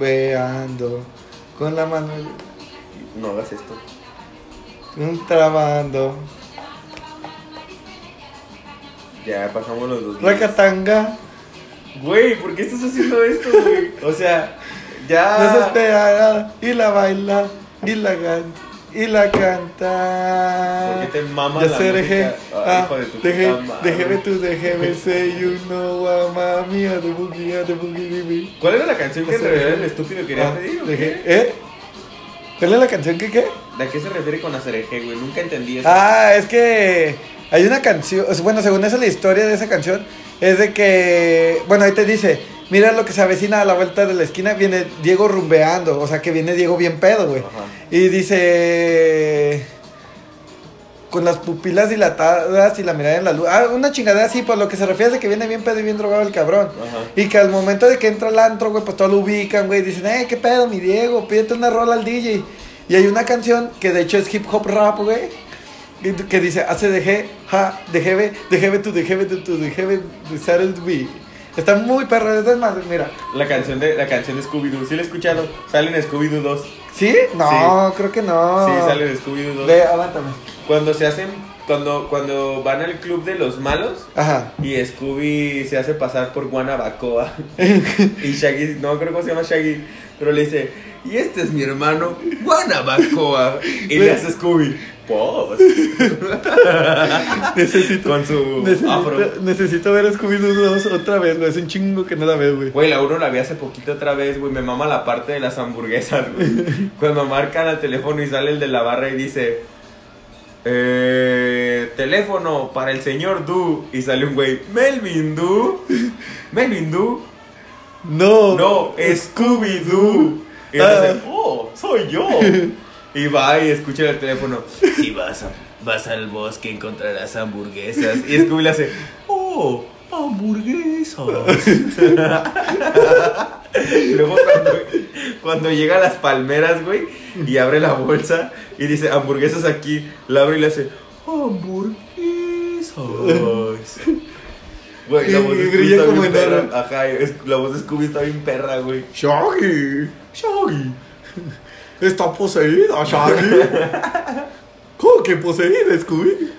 rumbeando. Con la mano. No hagas esto. Un trabando. Ya pasamos los dos. Racatanga. Güey, ¿por qué estás haciendo esto, güey? O sea, ya. Desesperada. Y la baila. Y la canta. Y la ¿Por canta. qué te mamas Ya la sé, dejé. Ah, hijo de tu dejé. Déjeme tú, déjeme say you know mami a the boogie, a the boogie, baby. ¿Cuál era la canción que en realidad el estúpido quería Ah, pedir? dejé-? ¿Eh? ¿Cuál es la canción que qué? ¿De qué se refiere con Azareje, güey? Nunca entendí eso. Ah, es que hay una canción, bueno, según eso la historia de esa canción es de que, bueno, ahí te dice, mira lo que se avecina a la vuelta de la esquina, viene Diego rumbeando, o sea, que viene Diego bien pedo, güey. Ajá. Y dice, con las pupilas dilatadas y la mirada en la luz, ah, una chingadera así, por lo que se refiere es de que viene bien pedo y bien drogado el cabrón. Ajá. Y que al momento de que entra al antro, güey, pues todo lo ubican, güey. Dicen, eh, qué pedo, mi Diego, pídete una rola al DJ. Y hay una canción que de hecho es hip hop rap, güey. Que dice, hace de ja, de jebe, de jebe tu, de jebe tu, de jebe, de. Está muy perro, es más, mira. La canción de, la canción de Scooby-Doo. ¿Sí la he escuchado? Sale en Scooby-Doo 2. ¿Sí? No, creo que no. Sí, sale en Scooby-Doo 2. Ve, aguántame. Cuando se hacen, cuando, cuando van al club de los malos Ajá. y Scooby se hace pasar por Guanabacoa y Shaggy, no creo cómo se llama Shaggy, pero le dice, y este es mi hermano Guanabacoa y le hace Scooby, pues, Necesito. con su Necesito, afro. necesito ver Scooby-Doo 2 otra vez, güey. Es un chingo que no la veo, güey. Güey, la uno la vi hace poquito otra vez, güey. Me mama la parte de las hamburguesas, güey. Cuando marcan al teléfono y sale el de la barra y dice: eh, Teléfono para el señor Du. Y sale un güey: Melvin Du. Melvin Du. No. No, Scooby-Doo. Y entonces, oh, soy yo. Y va y escucha el teléfono. Si vas, a- vas al bosque encontrarás hamburguesas. Y Scooby le hace, oh, hamburguesas. Luego cuando, cuando llega a las palmeras, güey, y abre la bolsa y dice, hamburguesas aquí, la abre y le hace, hamburguesas. Güey, la Y voz de Scooby está como bien perra. Ajá, es- la voz de Scooby está bien perra, güey. Shaggy. Shaggy. Está poseída, Shaggy. ¿Cómo que poseída, Scooby?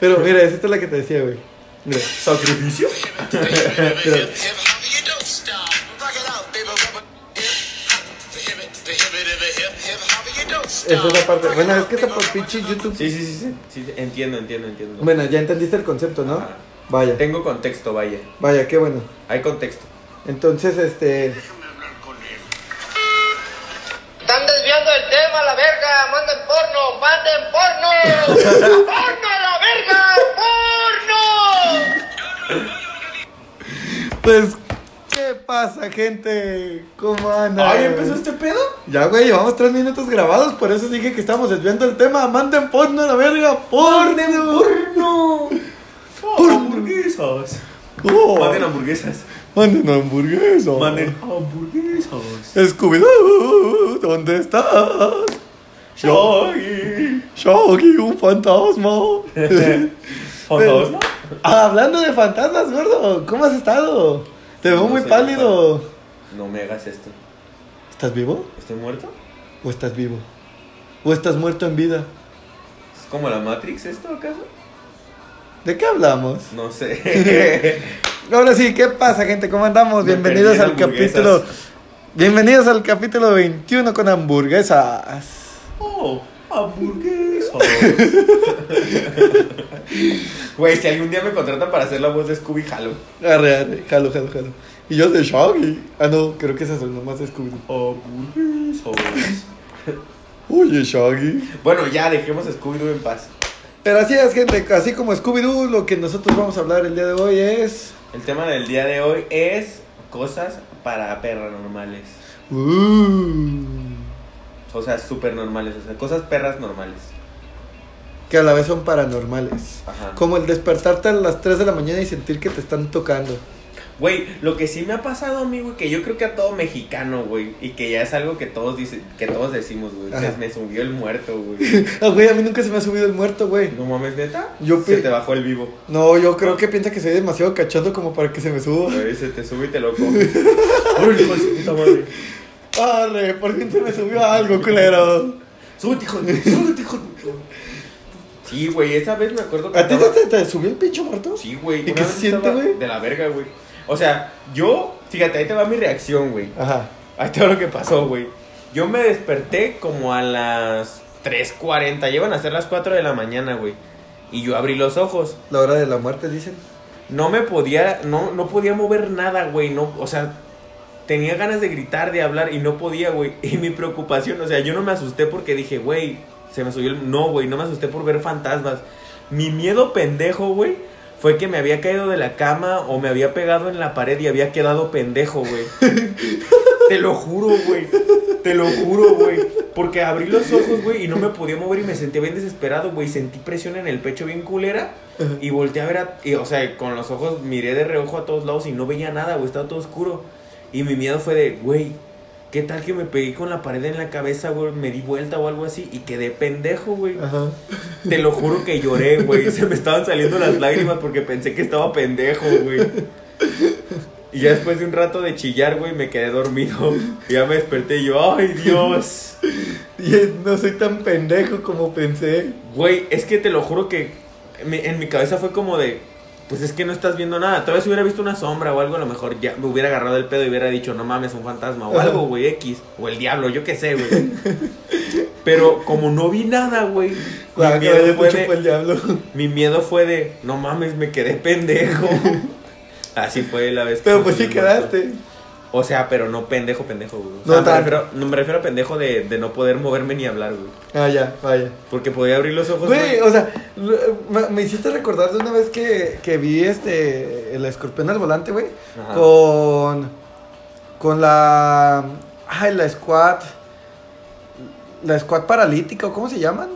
Pero mira, esta es la que te decía, güey. Mira. ¿Sacrificio? Esa es la parte. Bueno, es que está por pinche YouTube. Sí, sí, sí, sí, sí, entiendo, entiendo, entiendo. Bueno, ya entendiste el concepto, ¿no? Ajá. Vaya. Tengo contexto, vaya. Vaya, qué bueno. Hay contexto. Entonces, este. Están desviando el tema, la verga. Manden porno, manden porno. ¡Porno a la verga! ¡Porno! Pues, ¿qué pasa, gente? ¿Cómo andan? ¡Ay, empezó este pedo! Ya, güey, llevamos tres minutos grabados, por eso dije que estamos desviando el tema. Manden porno a la verga, porno. ¡Porno! Porno. ¡Hamburguesas! Oh, Manden hamburguesas. manden hamburguesa. Manden hamburguesas. Scooby-Doo, ¿dónde estás? Shaggy. Shaggy, un fantasma. ¿Fantasma? Ah, hablando de fantasmas, gordo, ¿cómo has estado? Te veo No muy pálido. No me hagas esto. ¿Estás vivo? ¿Estoy muerto? ¿O estás vivo? ¿O estás muerto en vida? ¿Es como la Matrix esto acaso? ¿De qué hablamos? No sé. Ahora sí, ¿qué pasa, gente? ¿Cómo andamos? Me Bienvenidos al capítulo. Bienvenidos al capítulo 21 con hamburguesas. Oh, hamburguesas. Güey, si algún día me contratan para hacer la voz de Scooby, jalo. Arre, arre, jalo, jalo, jalo. Y yo de Shaggy. Ah, no, creo que esas son nomás de Scooby. Hamburguesas. Oye, Shaggy. Bueno, ya dejemos a Scooby-Doo en paz. Pero así es, gente. Así como Scooby-Doo, lo que nosotros vamos a hablar el día de hoy es. El tema del día de hoy es cosas para paranormales. Uh, O sea, súper normales. O sea, cosas perras normales. que a la vez son paranormales. Ajá. Como el despertarte a las 3 de la mañana y sentir que te están tocando. Güey, lo que sí me ha pasado a mí, güey, que yo creo que a todo mexicano, güey, y que ya es algo que todos dicen, que todos decimos, güey. Se me subió el muerto, güey. Ah, güey, a mí nunca se me ha subido el muerto, güey. No mames, neta. Yo se te bajó el vivo. No, yo creo que piensa que soy demasiado cachondo como para que se me suba. Güey, se te sube y te lo comes. Hijo de puta madre. Arre, por fin se me subió algo, culero. Súbete, hijo de- súbete, hijo de- Sí, güey, esa vez me acuerdo que ¿A ti te, te subió el pinche muerto? Sí, güey. ¿Y qué se siente, güey? De la verga, güey. O sea, yo, fíjate, ahí te va mi reacción, güey. Ajá. Ahí te va lo que pasó, güey. Yo me desperté como a las 3.40. Llevan a ser las 4 de la mañana, güey. Y yo abrí los ojos. La hora de la muerte, dicen. No me podía, no, no podía mover nada, güey. No, o sea, tenía ganas de gritar, de hablar y no podía, güey. Y mi preocupación, o sea, yo no me asusté porque dije, güey, se me subió el... No, güey, no me asusté por ver fantasmas. Mi miedo pendejo, güey, fue que me había caído de la cama o me había pegado en la pared y había quedado pendejo, güey. Te lo juro, güey. Te lo juro, güey. Porque abrí los ojos, güey, y no me podía mover y me sentía bien desesperado, güey. Sentí presión en el pecho bien culera. Y volteé a ver, a- y, o sea, con los ojos miré de reojo a todos lados y no veía nada, güey. Estaba todo oscuro. Y mi miedo fue de, güey, ¿qué tal que me pegué con la pared en la cabeza, güey? Me di vuelta o algo así y quedé pendejo, güey. Ajá. Te lo juro que lloré, güey. Se me estaban saliendo las lágrimas porque pensé que estaba pendejo, güey. Y ya después de un rato de chillar, güey, me quedé dormido. Y ya me desperté y yo, ¡ay, Dios! Y eh, no soy tan pendejo como pensé. Güey, es que te lo juro que en mi cabeza fue como de, pues es que no estás viendo nada. Tal vez hubiera visto una sombra o algo, a lo mejor ya me hubiera agarrado el pedo y hubiera dicho, no mames, un fantasma o algo, güey, X. O el diablo, yo qué sé, güey. Pero como no vi nada, güey, mi, que miedo fue por el de, diablo. mi miedo fue de, no mames, me quedé pendejo. Así fue la vez que Pero pues sí muerto. O sea, pero no pendejo, pendejo, güey. O No me, refiero, no, me refiero a pendejo de, de no poder moverme ni hablar, güey. Ah, ya, vaya. Porque podía abrir los ojos. Güey, o sea, me, me hiciste recordar de una vez que, que vi este el escorpión al volante, güey. Ajá. Con. Con la. Ay, la squad. La squad paralítica, ¿o ¿cómo se llaman?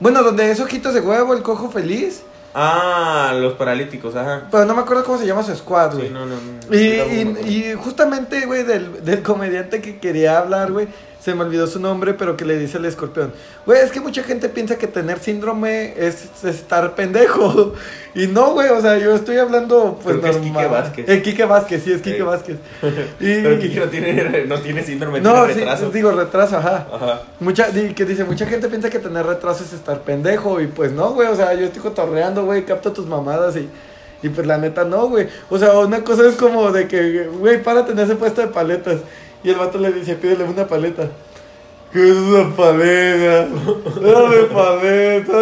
Bueno, donde es ojitos de huevo, el cojo feliz. Ah, los paralíticos, ajá. Pero no me acuerdo cómo se llama su squad, güey. Sí, no, no, no. Y, y, y justamente, güey, del, del comediante que quería hablar, güey, se me olvidó su nombre, pero que le dice el escorpión. Güey, es que mucha gente piensa que tener síndrome es, es estar pendejo. Y no, güey, o sea, yo estoy hablando, pues, Creo que es normal. Quique Vázquez. Eh, Quique Vázquez, sí, es Quique Sí. Vázquez. Y, Pero Kike no tiene, no tiene síndrome, no, tiene sí, retraso. digo, retraso, ajá. Ajá. Mucha, que dice, mucha gente piensa que tener retraso es estar pendejo. Y pues no, güey. O sea, yo estoy cotorreando, güey. Capto tus mamadas y. Y pues la neta no, güey. O sea, una cosa es como de que, güey, párate en ese puesto de paletas. Y el vato le dice, pídele una paleta. ¿Qué es una paleta? Dame paleta.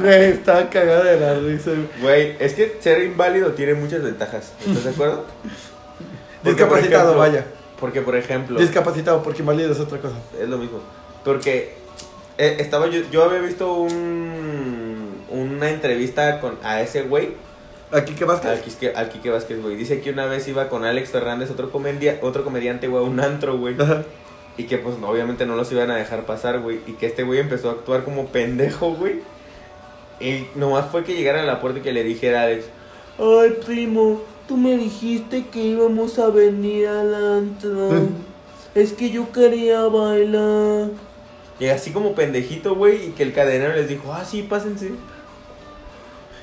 Güey, estaba cagada de la risa, güey. Es que ser inválido tiene muchas ventajas. ¿Estás de acuerdo? Porque, por Discapacitado, ejemplo- vaya. Porque, por ejemplo, Discapacitado, porque inválido es otra cosa. es lo mismo. Porque eh, estaba yo, yo había visto un, una entrevista con, a ese güey, Aquí que vas al Quique, al Quique Vázquez, güey. Dice que una vez iba con Alex Fernández, otro, comedia, otro comediante, güey, a un antro, güey. Ajá. Y que pues no, obviamente no los iban a dejar pasar, güey. Y que este güey empezó a actuar como pendejo, güey. Y nomás fue que llegara a la puerta y que le dijera a Alex, ay primo, tú me dijiste que íbamos a venir al antro. es que yo quería bailar. Y así como pendejito, güey, y que el cadenero les dijo, ah, sí, pásense.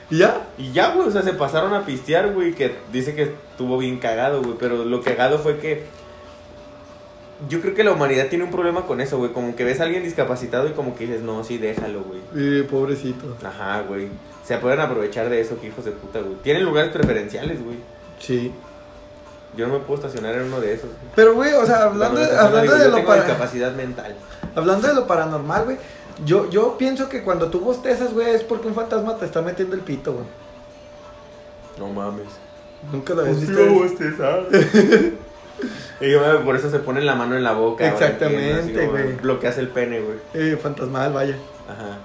¿Y ya? Y ya, güey, o sea, se pasaron a pistear, güey, que dice que estuvo bien cagado, güey, pero lo cagado fue que yo creo que la humanidad tiene un problema con eso, güey, como que ves a alguien discapacitado y como que dices, no, sí, déjalo, güey. Eh, pobrecito. Ajá, güey. Se pueden aprovechar de eso, que hijos de puta, güey. Tienen lugares preferenciales, güey. Sí. Yo no me puedo estacionar en uno de esos. Pero, güey, o sea, hablando, hablando digo, de yo lo tengo para... discapacidad mental. Hablando de lo paranormal, güey. Yo, yo pienso que cuando tú bostezas, güey, es porque un fantasma te está metiendo el pito, güey. No mames. Nunca lo habías Pues visto. Y yo, por eso se ponen la mano en la boca. Exactamente, güey. Bloqueas el pene, güey. Eh, fantasmal, vaya. Ajá.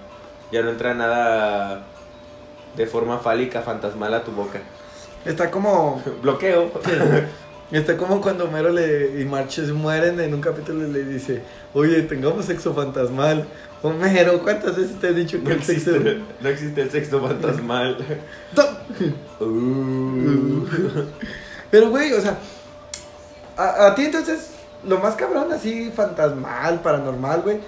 Ya no entra nada de forma fálica, fantasmal a tu boca. Está como. Bloqueo. Está como cuando Homero le, y Marches mueren en un capítulo y le dice: Oye, tengamos sexo fantasmal. Homero, ¿cuántas veces te he dicho que No el sexo. existe, no existe el sexo fantasmal. Uh. Pero, güey, o sea, a, a ti entonces, lo más cabrón, así, fantasmal, paranormal, güey,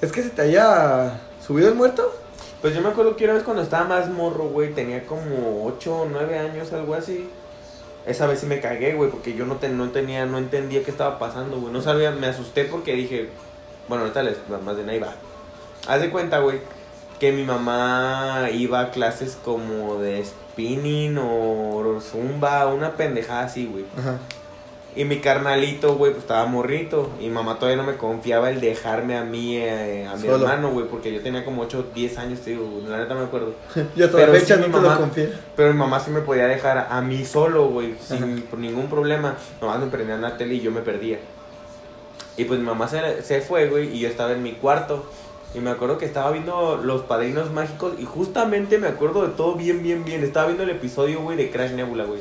es que se te haya subido el muerto. Pues yo me acuerdo que una vez cuando estaba más morro, güey, tenía como 8 o 9 años, algo así. esa vez sí me cagué, güey, porque yo no, te- no tenía, no entendía qué estaba pasando, güey. No sabía, me asusté porque dije, bueno, ahorita les, más de ahí va. Haz de cuenta, güey, que mi mamá iba a clases como de spinning o zumba, una pendejada así, güey. Ajá. Y mi carnalito, güey, pues estaba morrito. Y mamá todavía no me confiaba el dejarme a mí, eh, a mi Solo. hermano, güey, porque yo tenía como 8, 10 años, te digo, la neta me acuerdo. Y hasta Pero la fecha sí, no mi te mamá- lo confía. Pero mi mamá sí me podía dejar a mí solo, güey, sin por ningún problema. Nomás me prendían la tele y yo me perdía. Y pues mi mamá se, se fue, güey, y yo estaba en mi cuarto. Y me acuerdo que estaba viendo Los Padrinos Mágicos y justamente me acuerdo de todo bien, bien, bien. Estaba viendo el episodio, güey, de Crash Nebula, güey.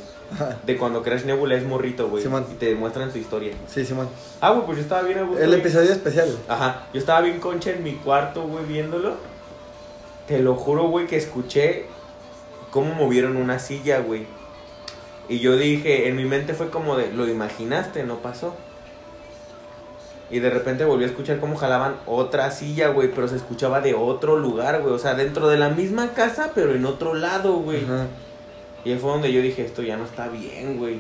De cuando Crash Nebula es morrito, güey. Simón. y te muestran su historia. Sí, Simón. Ah, güey, pues yo estaba bien. El episodio especial. Ajá, yo estaba bien concha en mi cuarto, güey, viéndolo. Te lo juro, güey, que escuché cómo movieron una silla, güey. Y yo dije, en mi mente fue como de, lo imaginaste, no pasó. Y de repente volví a escuchar cómo jalaban otra silla, güey, pero se escuchaba de otro lugar, güey. O sea, dentro de la misma casa, pero en otro lado, güey. Ajá. Y ahí fue donde yo dije, esto ya no está bien, güey.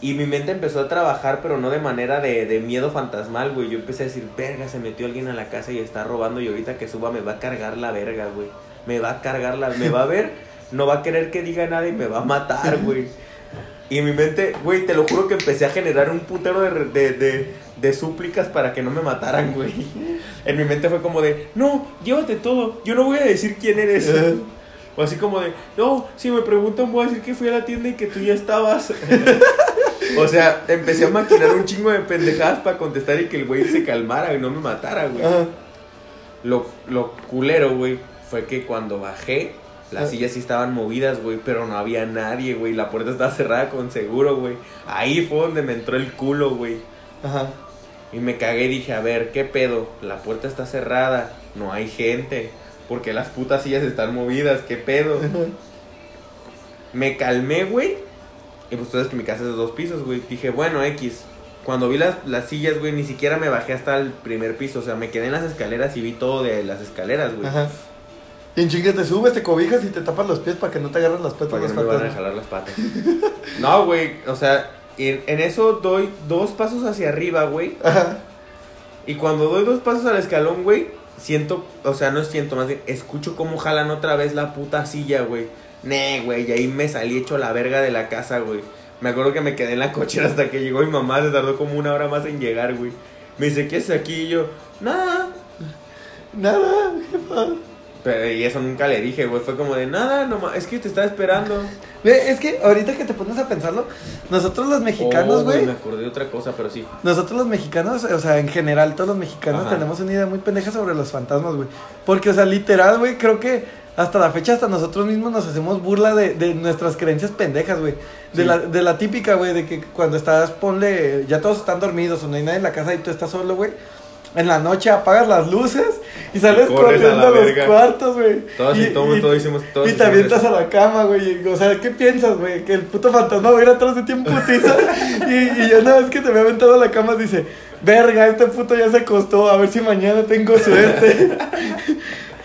Y mi mente empezó a trabajar, pero no de manera de, de miedo fantasmal, güey. Yo empecé a decir, verga, se metió alguien a la casa y está robando y ahorita que suba me va a cargar la verga, güey. Me va a cargar la... Me va a ver, no va a querer que diga nada y me va a matar, güey. Y mi mente, güey, te lo juro que empecé a generar un putero de, de, de, de súplicas para que no me mataran, güey. En mi mente fue como de, no, llévate todo, yo no voy a decir quién eres. Ajá. O así como de, no, si me preguntan voy a decir que fui a la tienda y que tú ya estabas. o sea, empecé a maquinar un chingo de pendejadas para contestar y que el güey se calmara y no me matara, güey. Lo, lo culero, güey, fue que cuando bajé, las Ah. sillas sí estaban movidas, güey, pero no había nadie, güey. La puerta estaba cerrada con seguro, güey. Ahí fue donde me entró el culo, güey. Ajá. Y me cagué y dije, a ver, ¿qué pedo? La puerta está cerrada, no hay gente. Porque las putas sillas están movidas, ¿qué pedo? Me calmé, güey. Y pues tú sabes que mi casa es de dos pisos, güey. Dije, bueno, X. Cuando vi las, las sillas, güey, ni siquiera me bajé hasta el primer piso. O sea, me quedé en las escaleras y vi todo de las escaleras, güey. Ajá. Y en chingue te subes, te cobijas y te tapas los pies para que no te agarren las patas Para que los no me van a fantasmas. jalar las patas. No, güey. O sea, en, en eso doy dos pasos hacia arriba, güey. Ajá. Y cuando doy dos pasos al escalón, güey, siento, o sea, no siento, más bien, escucho cómo jalan otra vez la puta silla, güey. Ne, güey, y ahí me salí hecho la verga de la casa, güey. Me acuerdo que me quedé en la cochera hasta que llegó mi mamá, se tardó como una hora más en llegar, güey. Me dice, ¿qué es aquí? Y yo, nada. Nada, jefa. Pero y eso nunca le dije, güey. Fue como de, nada, nomás, es que te estaba esperando. Es que ahorita que te pones a pensarlo, nosotros los mexicanos, Oh, güey. Me acordé de otra cosa, pero sí. Nosotros los mexicanos, o sea, en general todos los mexicanos Ajá. tenemos una idea muy pendeja sobre los fantasmas, güey. Porque, o sea, literal, güey, creo que hasta la fecha, hasta nosotros mismos nos hacemos burla de, de nuestras creencias pendejas, güey. De, Sí. la, de la típica, güey, de que cuando estás, ponle, ya todos están dormidos o no hay nadie en la casa y tú estás solo, güey. En la noche apagas las luces y sales Y a corriendo la a, los cuartos, güey. Todos y, todos, todos hicimos, todos y te avientas a la cama, güey. O sea, ¿qué piensas, güey? Que el puto fantasma va a ir atrás de ti en putiza. y, y ya una vez que te me aventado a la cama, dice: Verga, este puto ya se acostó. A ver si mañana tengo suerte.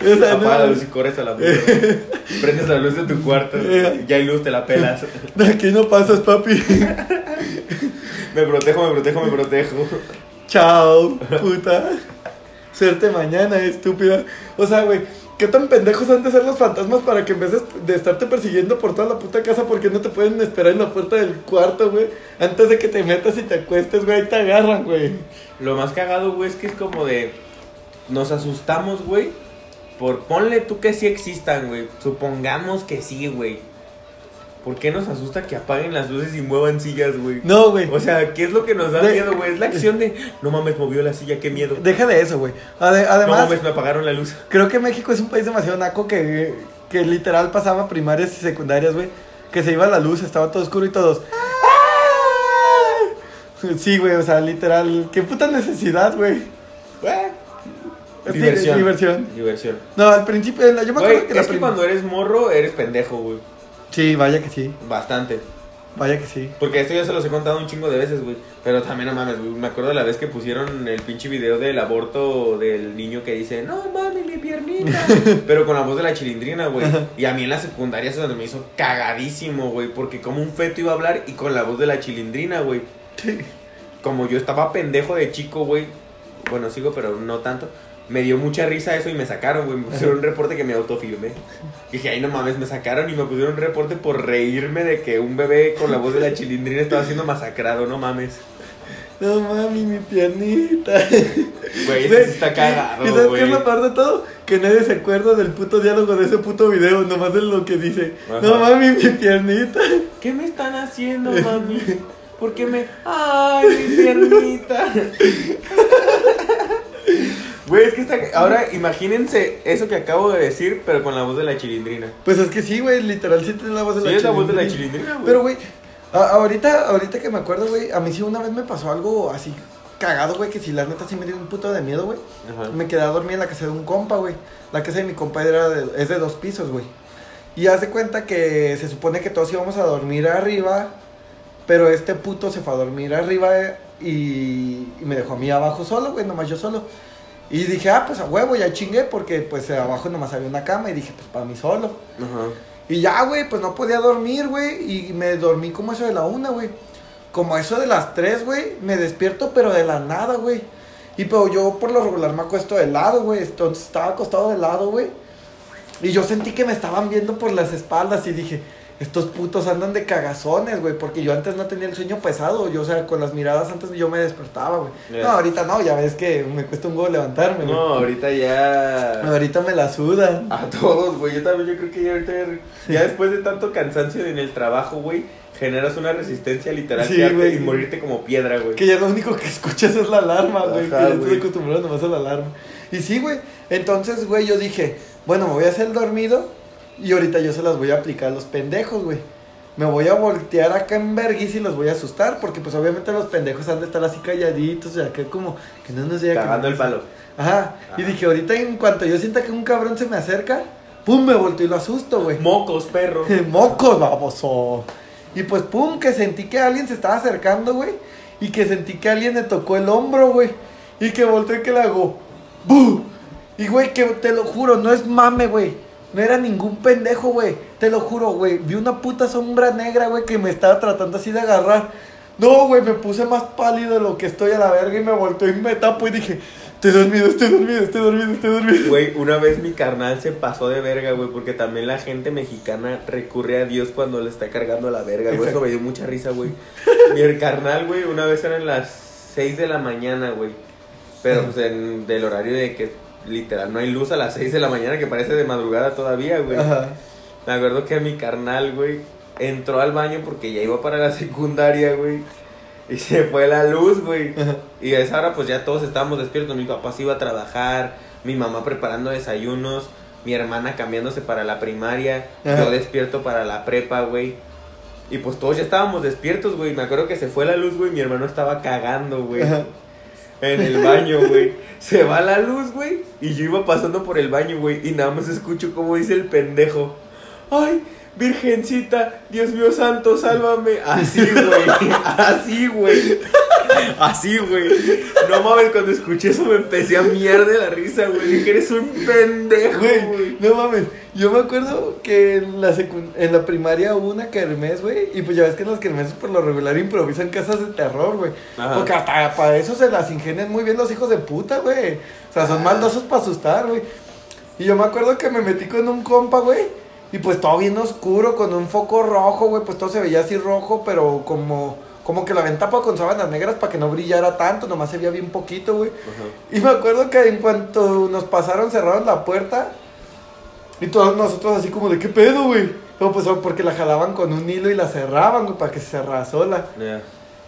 o sea, Apaga la no, luz y corres a la mierda. Prendes la luz de tu cuarto. Eh. Ya hay luz, te la pelas. de aquí no pasas, papi. Me protejo, me protejo, me protejo. Chao, puta. Suerte mañana, estúpida. O sea, güey, ¿qué tan pendejos han de ser los fantasmas para que en vez de, estarte persiguiendo por toda la puta casa, ¿por qué no te pueden esperar en la puerta del cuarto, güey? Antes de que te metas y te acuestes, güey, ahí te agarran, güey. Lo más cagado, güey, es que es como de. Nos asustamos, güey. Por ponle tú que sí existan, güey. Supongamos que sí, güey. ¿Por qué nos asusta que apaguen las luces y muevan sillas, güey? No, güey. O sea, ¿qué es lo que nos da De- miedo, güey? Es la acción de. No mames, movió la silla, qué miedo. Deja de eso, güey. Ade- No además, mames, me apagaron la luz. creo que México es un país demasiado naco que, que literal pasaba primarias y secundarias, güey. Que se iba la luz, estaba todo oscuro y todos. ¡Ah! Sí, güey, o sea, literal. Qué puta necesidad, güey. Diversión. diversión. Diversión. No, al principio, yo me acuerdo que la es que cuando eres morro, eres pendejo, güey. Sí, vaya que sí. Bastante. Vaya que sí. Porque esto ya se los he contado un chingo de veces, güey. Pero también no mames, güey. Me acuerdo de la vez que pusieron el pinche video del aborto del niño que dice, no mami, mi piernita. Pero con la voz de la chilindrina, güey. Y a mí en la secundaria es donde me hizo cagadísimo, güey. Porque como un feto iba a hablar y con la voz de la chilindrina, güey. Como yo estaba pendejo de chico, güey. Bueno, sigo, pero no tanto. Me dio mucha risa eso y me sacaron, güey. Me pusieron un reporte que me autofilmé. Dije, ay, no mames, me sacaron y me pusieron un reporte por reírme de que un bebé con la voz de la chilindrina estaba siendo masacrado, no mames. No mami, mi piernita. Güey, esto sí está cagado, ¿Y sabes qué güey. es lo peor de todo? Que nadie se acuerda del puto diálogo de ese puto video, nomás de lo que dice. Ajá. No mami, mi piernita. ¿Qué me están haciendo, mami? ¿Por qué me.? ¡Ay, mi piernita! Güey, es que está. Ahora imagínense eso que acabo de decir, pero con la voz de la chilindrina. Pues es que sí, güey, literal sí tiene la voz de Sí, la es la voz de la chilindrina. chilindrina, güey. Pero, güey, ahorita, ahorita que me acuerdo, güey, a mí sí una vez me pasó algo así cagado, güey, que si la neta sí me dio un puto de miedo, güey. Ajá. Me quedé a dormir en la casa de un compa, güey. La casa de mi compa era de- es de dos pisos, güey. Y haz de cuenta que se supone que todos íbamos a dormir arriba, pero este puto se fue a dormir arriba eh, y, y me dejó a mí abajo solo, güey, nomás yo solo. Y dije, ah, pues a huevo, ya chingué, porque pues abajo nomás había una cama y dije, pues para mí solo. Ajá. Y ya, güey, pues no podía dormir, güey. Y me dormí como eso de la una, güey. Como eso de las tres, güey. Me despierto, pero de la nada, güey. Y pero yo por lo regular me acuesto de lado, güey. Entonces estaba acostado de lado, güey. Y yo sentí que me estaban viendo por las espaldas y dije, estos putos andan de cagazones, güey. Porque yo antes no tenía el sueño pesado. Yo, o sea, con las miradas antes yo me despertaba, güey. No, ahorita no, ya ves que me cuesta un huevo levantarme. No, ahorita ya. Ahorita me la sudan. A todos, güey. Yo también, yo creo que ya ahorita. Ya, ya después de tanto cansancio en el trabajo, güey, generas una resistencia literal Sí, y morirte como piedra, güey. Que ya lo único que escuchas es la alarma, güey. Que ya estoy acostumbrado nomás a la alarma. Y sí, güey. Entonces, güey, yo dije, bueno, me voy a hacer dormido. Y ahorita yo se las voy a aplicar a los pendejos, güey. Me voy a voltear acá en vergüenza y los voy a asustar. Porque, pues, obviamente los pendejos han de estar así calladitos. O sea, que como que no nos diga que Cagando el palo. Ajá. Y dije, ahorita en cuanto yo sienta que un cabrón se me acerca, pum, me volteo y lo asusto, güey. Mocos, perro. Mocos, baboso. Y pues, pum, que sentí que alguien se estaba acercando, güey. Y que sentí que alguien me tocó el hombro, güey. Y que volteé y que le hago. ¡Bu! Y, güey, que te lo juro, no es mame, güey. No era ningún pendejo, güey. Te lo juro, güey. Vi una puta sombra negra, güey, que me estaba tratando así de agarrar. No, güey, me puse más pálido de lo que estoy a la verga y me volteó y me tapo y dije, estoy dormido, estoy dormido, estoy dormido, estoy dormido. Güey, una vez mi carnal se pasó de verga, güey, porque también la gente mexicana recurre a Dios cuando le está cargando la verga, güey. Eso me dio mucha risa, güey. Mi carnal, güey, una vez eran las 6 de la mañana, güey. Pero pues en, del horario de que literal no hay luz a las 6 de la mañana, que parece de madrugada todavía, güey. Ajá. Me acuerdo que mi carnal, güey, entró al baño porque ya iba para la secundaria, güey. Y se fue la luz, güey. Ajá. Y a esa hora pues ya todos estábamos despiertos. Mi papá se iba a trabajar, mi mamá preparando desayunos, mi hermana cambiándose para la primaria, Ajá. yo despierto para la prepa, güey. Y pues todos ya estábamos despiertos, güey. Me acuerdo que se fue la luz, güey. Mi hermano estaba cagando, güey. En el baño, güey. Se va la luz, güey. Y yo iba pasando por el baño, güey. Y nada más escucho como dice el pendejo. Ay, Virgencita, Dios mío santo, sálvame. Así, güey. Así, güey. Así, güey. No mames, cuando escuché eso me empecé a miar de la risa, güey. Dije, eres un pendejo, Güey, no mames. Yo me acuerdo que en la, en la primaria hubo una kermés, güey. Y pues ya ves que en las kermeses por lo regular improvisan casas de terror, güey. Porque hasta para eso se las ingenian muy bien los hijos de puta, güey. O sea, son maldosos para asustar, güey. Y yo me acuerdo que me metí con un compa, güey. Y pues todo bien oscuro, con un foco rojo, güey. Pues todo se veía así rojo, pero como, como que la ven tapa con sábanas negras para que no brillara tanto. Nomás se veía bien poquito, güey. Ajá. Y me acuerdo que en cuanto nos pasaron, cerraron la puerta. Y todos nosotros así como de, ¿qué pedo, güey? No, pues porque la jalaban con un hilo y la cerraban, güey, para que se cerrara sola.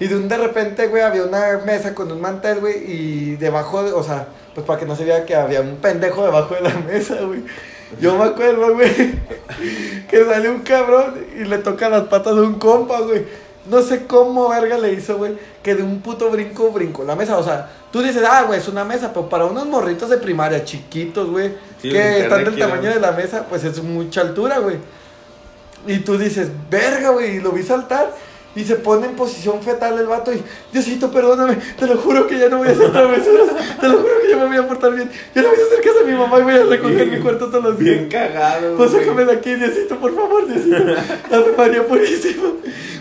Y de un de repente, güey, había una mesa con un mantel, güey, y debajo, de, o sea, pues para que no se viera que había un pendejo debajo de la mesa, güey. Yo me acuerdo, güey, que sale un cabrón y le toca las patas de un compa, güey. No sé cómo verga le hizo, güey, que de un puto brinco brincó la mesa. O sea, tú dices, ah, güey, es una mesa, pero para unos morritos de primaria chiquitos, güey, Sí, que están del tamaño de la mesa, pues es mucha altura, güey. Y tú dices, verga, güey, y lo vi saltar. Y se pone en posición fetal el vato y, Diosito, perdóname, te lo juro que ya no voy a hacer travesuras, te lo juro que ya me voy a portar bien. Ya no voy a hacer caso a mi mamá y voy a recoger mi cuarto todos los días. Bien cagado. Pues sácame de aquí, Diosito, por favor, Diosito. Ave María Purísima.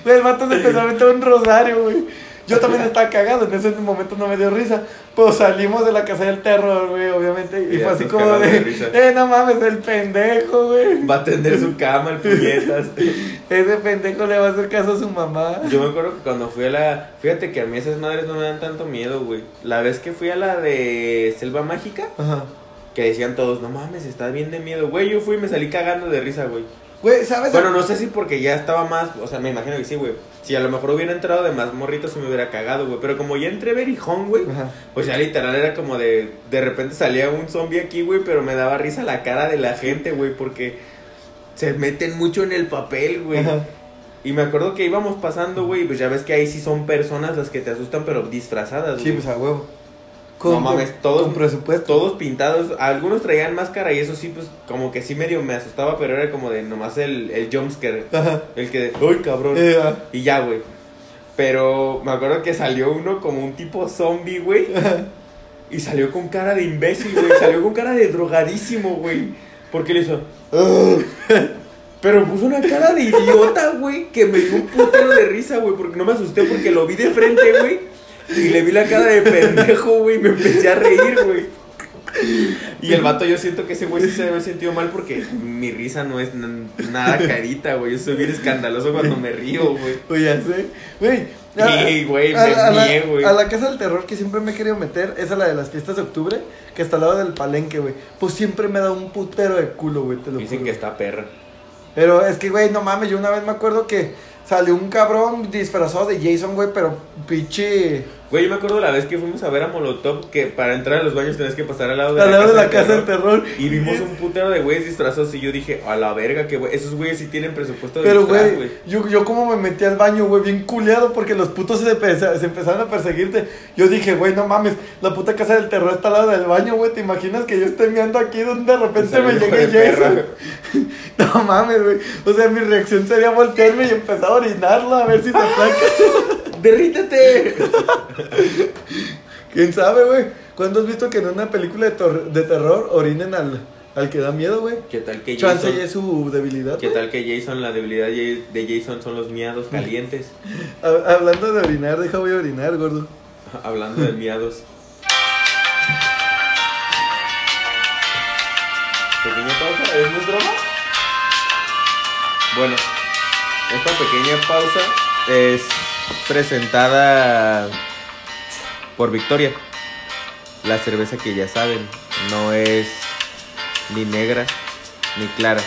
Güey, el vato se empezó a meter un rosario, güey. Yo también estaba cagado, en ese momento no me dio risa. Pues salimos de la casa del terror, güey, obviamente. Y fue así como de de, eh, no mames, el pendejo, güey. Va a tender su cama, el puñetas. Ese pendejo le va a hacer caso a su mamá. Yo me acuerdo que cuando fui a la. Fíjate que a mí esas madres no me dan tanto miedo, güey. La vez que fui a la de Selva Mágica, Ajá. que decían todos, no mames, estás bien de miedo. Güey, yo fui y me salí cagando de risa, güey. Güey, ¿sabes? Bueno, no sé si porque ya estaba más. O sea, me imagino que sí, güey. Si a lo mejor hubiera entrado de más morritos, se me hubiera cagado, güey. Pero como ya entré berijón, güey. Pues ya literal era como de. De repente salía un zombie aquí, güey. Pero me daba risa la cara de la gente, güey. Porque se meten mucho en el papel, güey. Ajá. Y me acuerdo que íbamos pasando, güey, pues ya ves que ahí sí son personas las que te asustan, pero disfrazadas, Sí, pues a huevo. No mames, todos- Con presupuesto. Todos pintados, algunos traían máscara y eso sí, pues como que sí medio me asustaba, pero era como de nomás el, el jumpscare. Ajá. El que de, ¡ay, cabrón! Eh, ah. Y ya, güey. Pero me acuerdo que salió uno como un tipo zombie, güey. Y salió con cara de imbécil, güey. Salió con cara de drogadísimo, güey. Porque le hizo. "Ugh". Pero puso una cara de idiota, güey. Que me dio un putero de risa, güey. Porque no me asusté porque lo vi de frente, güey. Y le vi la cara de pendejo, güey. Y me empecé a reír, güey. Y el vato, yo siento que ese güey sí se debe haber sentido mal porque mi risa no es nada carita, güey. Yo soy bien escandaloso cuando me río, güey. Pues ya sé. Güey. Sí, güey, a- me a la-. A la casa del terror que siempre me he querido meter es a la de las fiestas de octubre, que está al lado del palenque, güey. Pues siempre me da un putero de culo, güey, te lo Dicen juro. que está perra. Pero es que, güey, no mames, yo una vez me acuerdo que salió un cabrón disfrazado de Jason, güey, pero pinche... Güey, yo me acuerdo la vez que fuimos a ver a Molotov que para entrar a los baños tenías que pasar al lado de Al la lado de casa la del casa del terror. Y vimos un putero de güeyes disfrazados y yo dije, a la verga, que güey, esos güeyes sí tienen presupuesto de Pero, disfraz, güey, yo, yo como me metí al baño, güey, bien culeado porque los putos se, empe- se empezaron a perseguirte. Yo dije, güey, no mames, la puta casa del terror está al lado del baño, güey. ¿Te imaginas que yo esté meando aquí donde de repente me llegue Jason? No mames, güey. O sea, mi reacción sería voltearme y empezar a orinarla a ver si se aplaca. ¡Derrítete! ¿Quién sabe, güey? ¿Cuándo has visto que en una película de, tor- de terror orinen al, al que da miedo, güey? ¿Qué tal que Chance Jason? ya es su debilidad. ¿Qué tal que Jason, la debilidad de Jason son los miados calientes? Ha- Hablando de orinar, deja voy a orinar, gordo. Hablando de miados. Pequeña pausa, ¿es nuestra broma? Bueno, esta pequeña pausa es presentada por Victoria. La cerveza que ya saben, no es ni negra ni clara,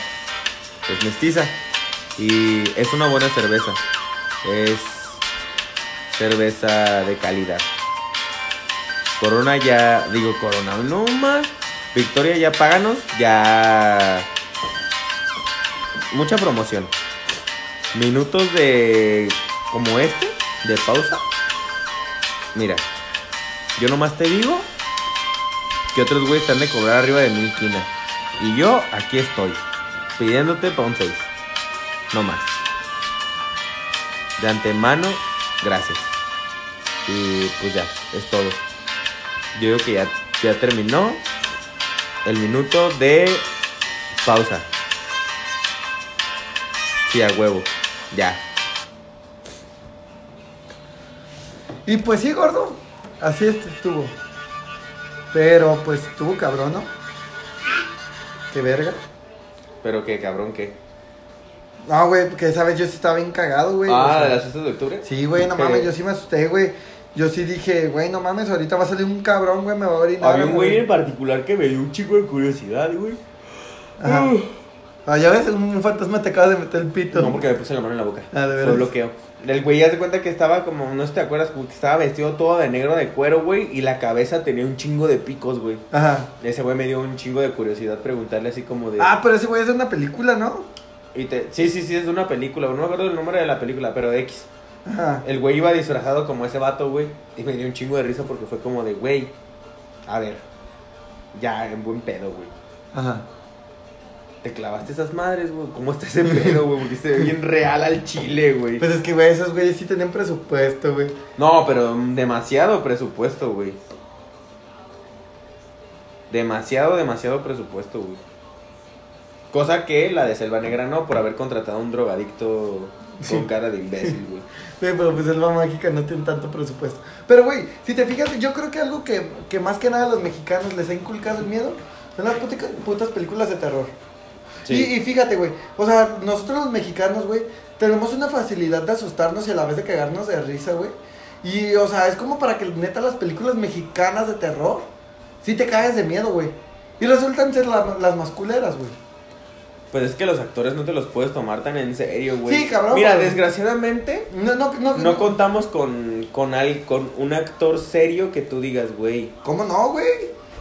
es mestiza y es una buena cerveza. Es cerveza de calidad. Corona ya, digo Corona, no más. Victoria ya páganos, ya mucha promoción. Minutos de como este, de pausa. Mira, yo nomás te digo que otros güeyes están de cobrar arriba de mil quina. Y yo aquí estoy, pidiéndote pa' un 6. No más. De antemano, gracias. Y pues ya, es todo. Yo digo que ya, ya terminó el minuto de pausa. Sí, a huevo. Ya. Y pues sí, gordo. Así est- estuvo. Pero pues estuvo cabrón, ¿no? Qué verga. Pero qué cabrón, ¿qué? No, güey, porque esa vez yo sí estaba bien cagado, güey. o Ah, sea, de las fiestas de octubre. Sí, güey, no ¿Qué? mames, yo sí me asusté, güey. Yo sí dije, güey, no mames, ahorita va a salir un cabrón, güey, me va a orinar. Había un güey en particular que me dio un chico de curiosidad, güey. Ajá. Ah, ya ves, un fantasma te acaba de meter el pito. No, porque me puse la mano en la boca. Ah, ¿de Fue veras? bloqueo. El güey ya se cuenta que estaba como, no sé si te acuerdas, como que estaba vestido todo de negro de cuero, güey, y la cabeza tenía un chingo de picos, güey. Ajá. Ese güey me dio un chingo de curiosidad preguntarle así como de... Ah, pero ese güey es de una película, ¿no? Y te- Sí, sí, sí, es de una película, no me acuerdo el nombre de la película, pero X. Ajá. El güey iba disfrazado como ese vato, güey, y me dio un chingo de risa porque fue como de, güey, a ver, ya, en buen pedo, güey. Ajá. Te clavaste esas madres, güey. ¿Cómo está ese pedo, güey? Porque se ve bien real al chile, güey. Pues es que, güey, esos güeyes sí tenían presupuesto, güey. No, pero demasiado presupuesto, güey. Demasiado, demasiado presupuesto, güey. Cosa que la de Selva Negra no, por haber contratado a un drogadicto Sí. con cara de imbécil, güey. Güey, pero pues Selva Mágica no tiene tanto presupuesto. Pero, güey, si te fijas, yo creo que algo que, que más que nada a los mexicanos les ha inculcado el miedo son las putas películas de terror. Sí. Y, y fíjate, güey, o sea, nosotros los mexicanos, güey, tenemos una facilidad de asustarnos y a la vez de cagarnos de risa, güey. Y, o sea, es como para que neta las películas mexicanas de terror, sí te caes de miedo, güey. Y resultan ser la- las más culeras, güey. Pues es que los actores no te los puedes tomar tan en serio, güey. Sí, cabrón, Mira, güey. desgraciadamente, No, no, no, no contamos con, con, al- con un actor serio que tú digas, güey. ¿Cómo no, güey?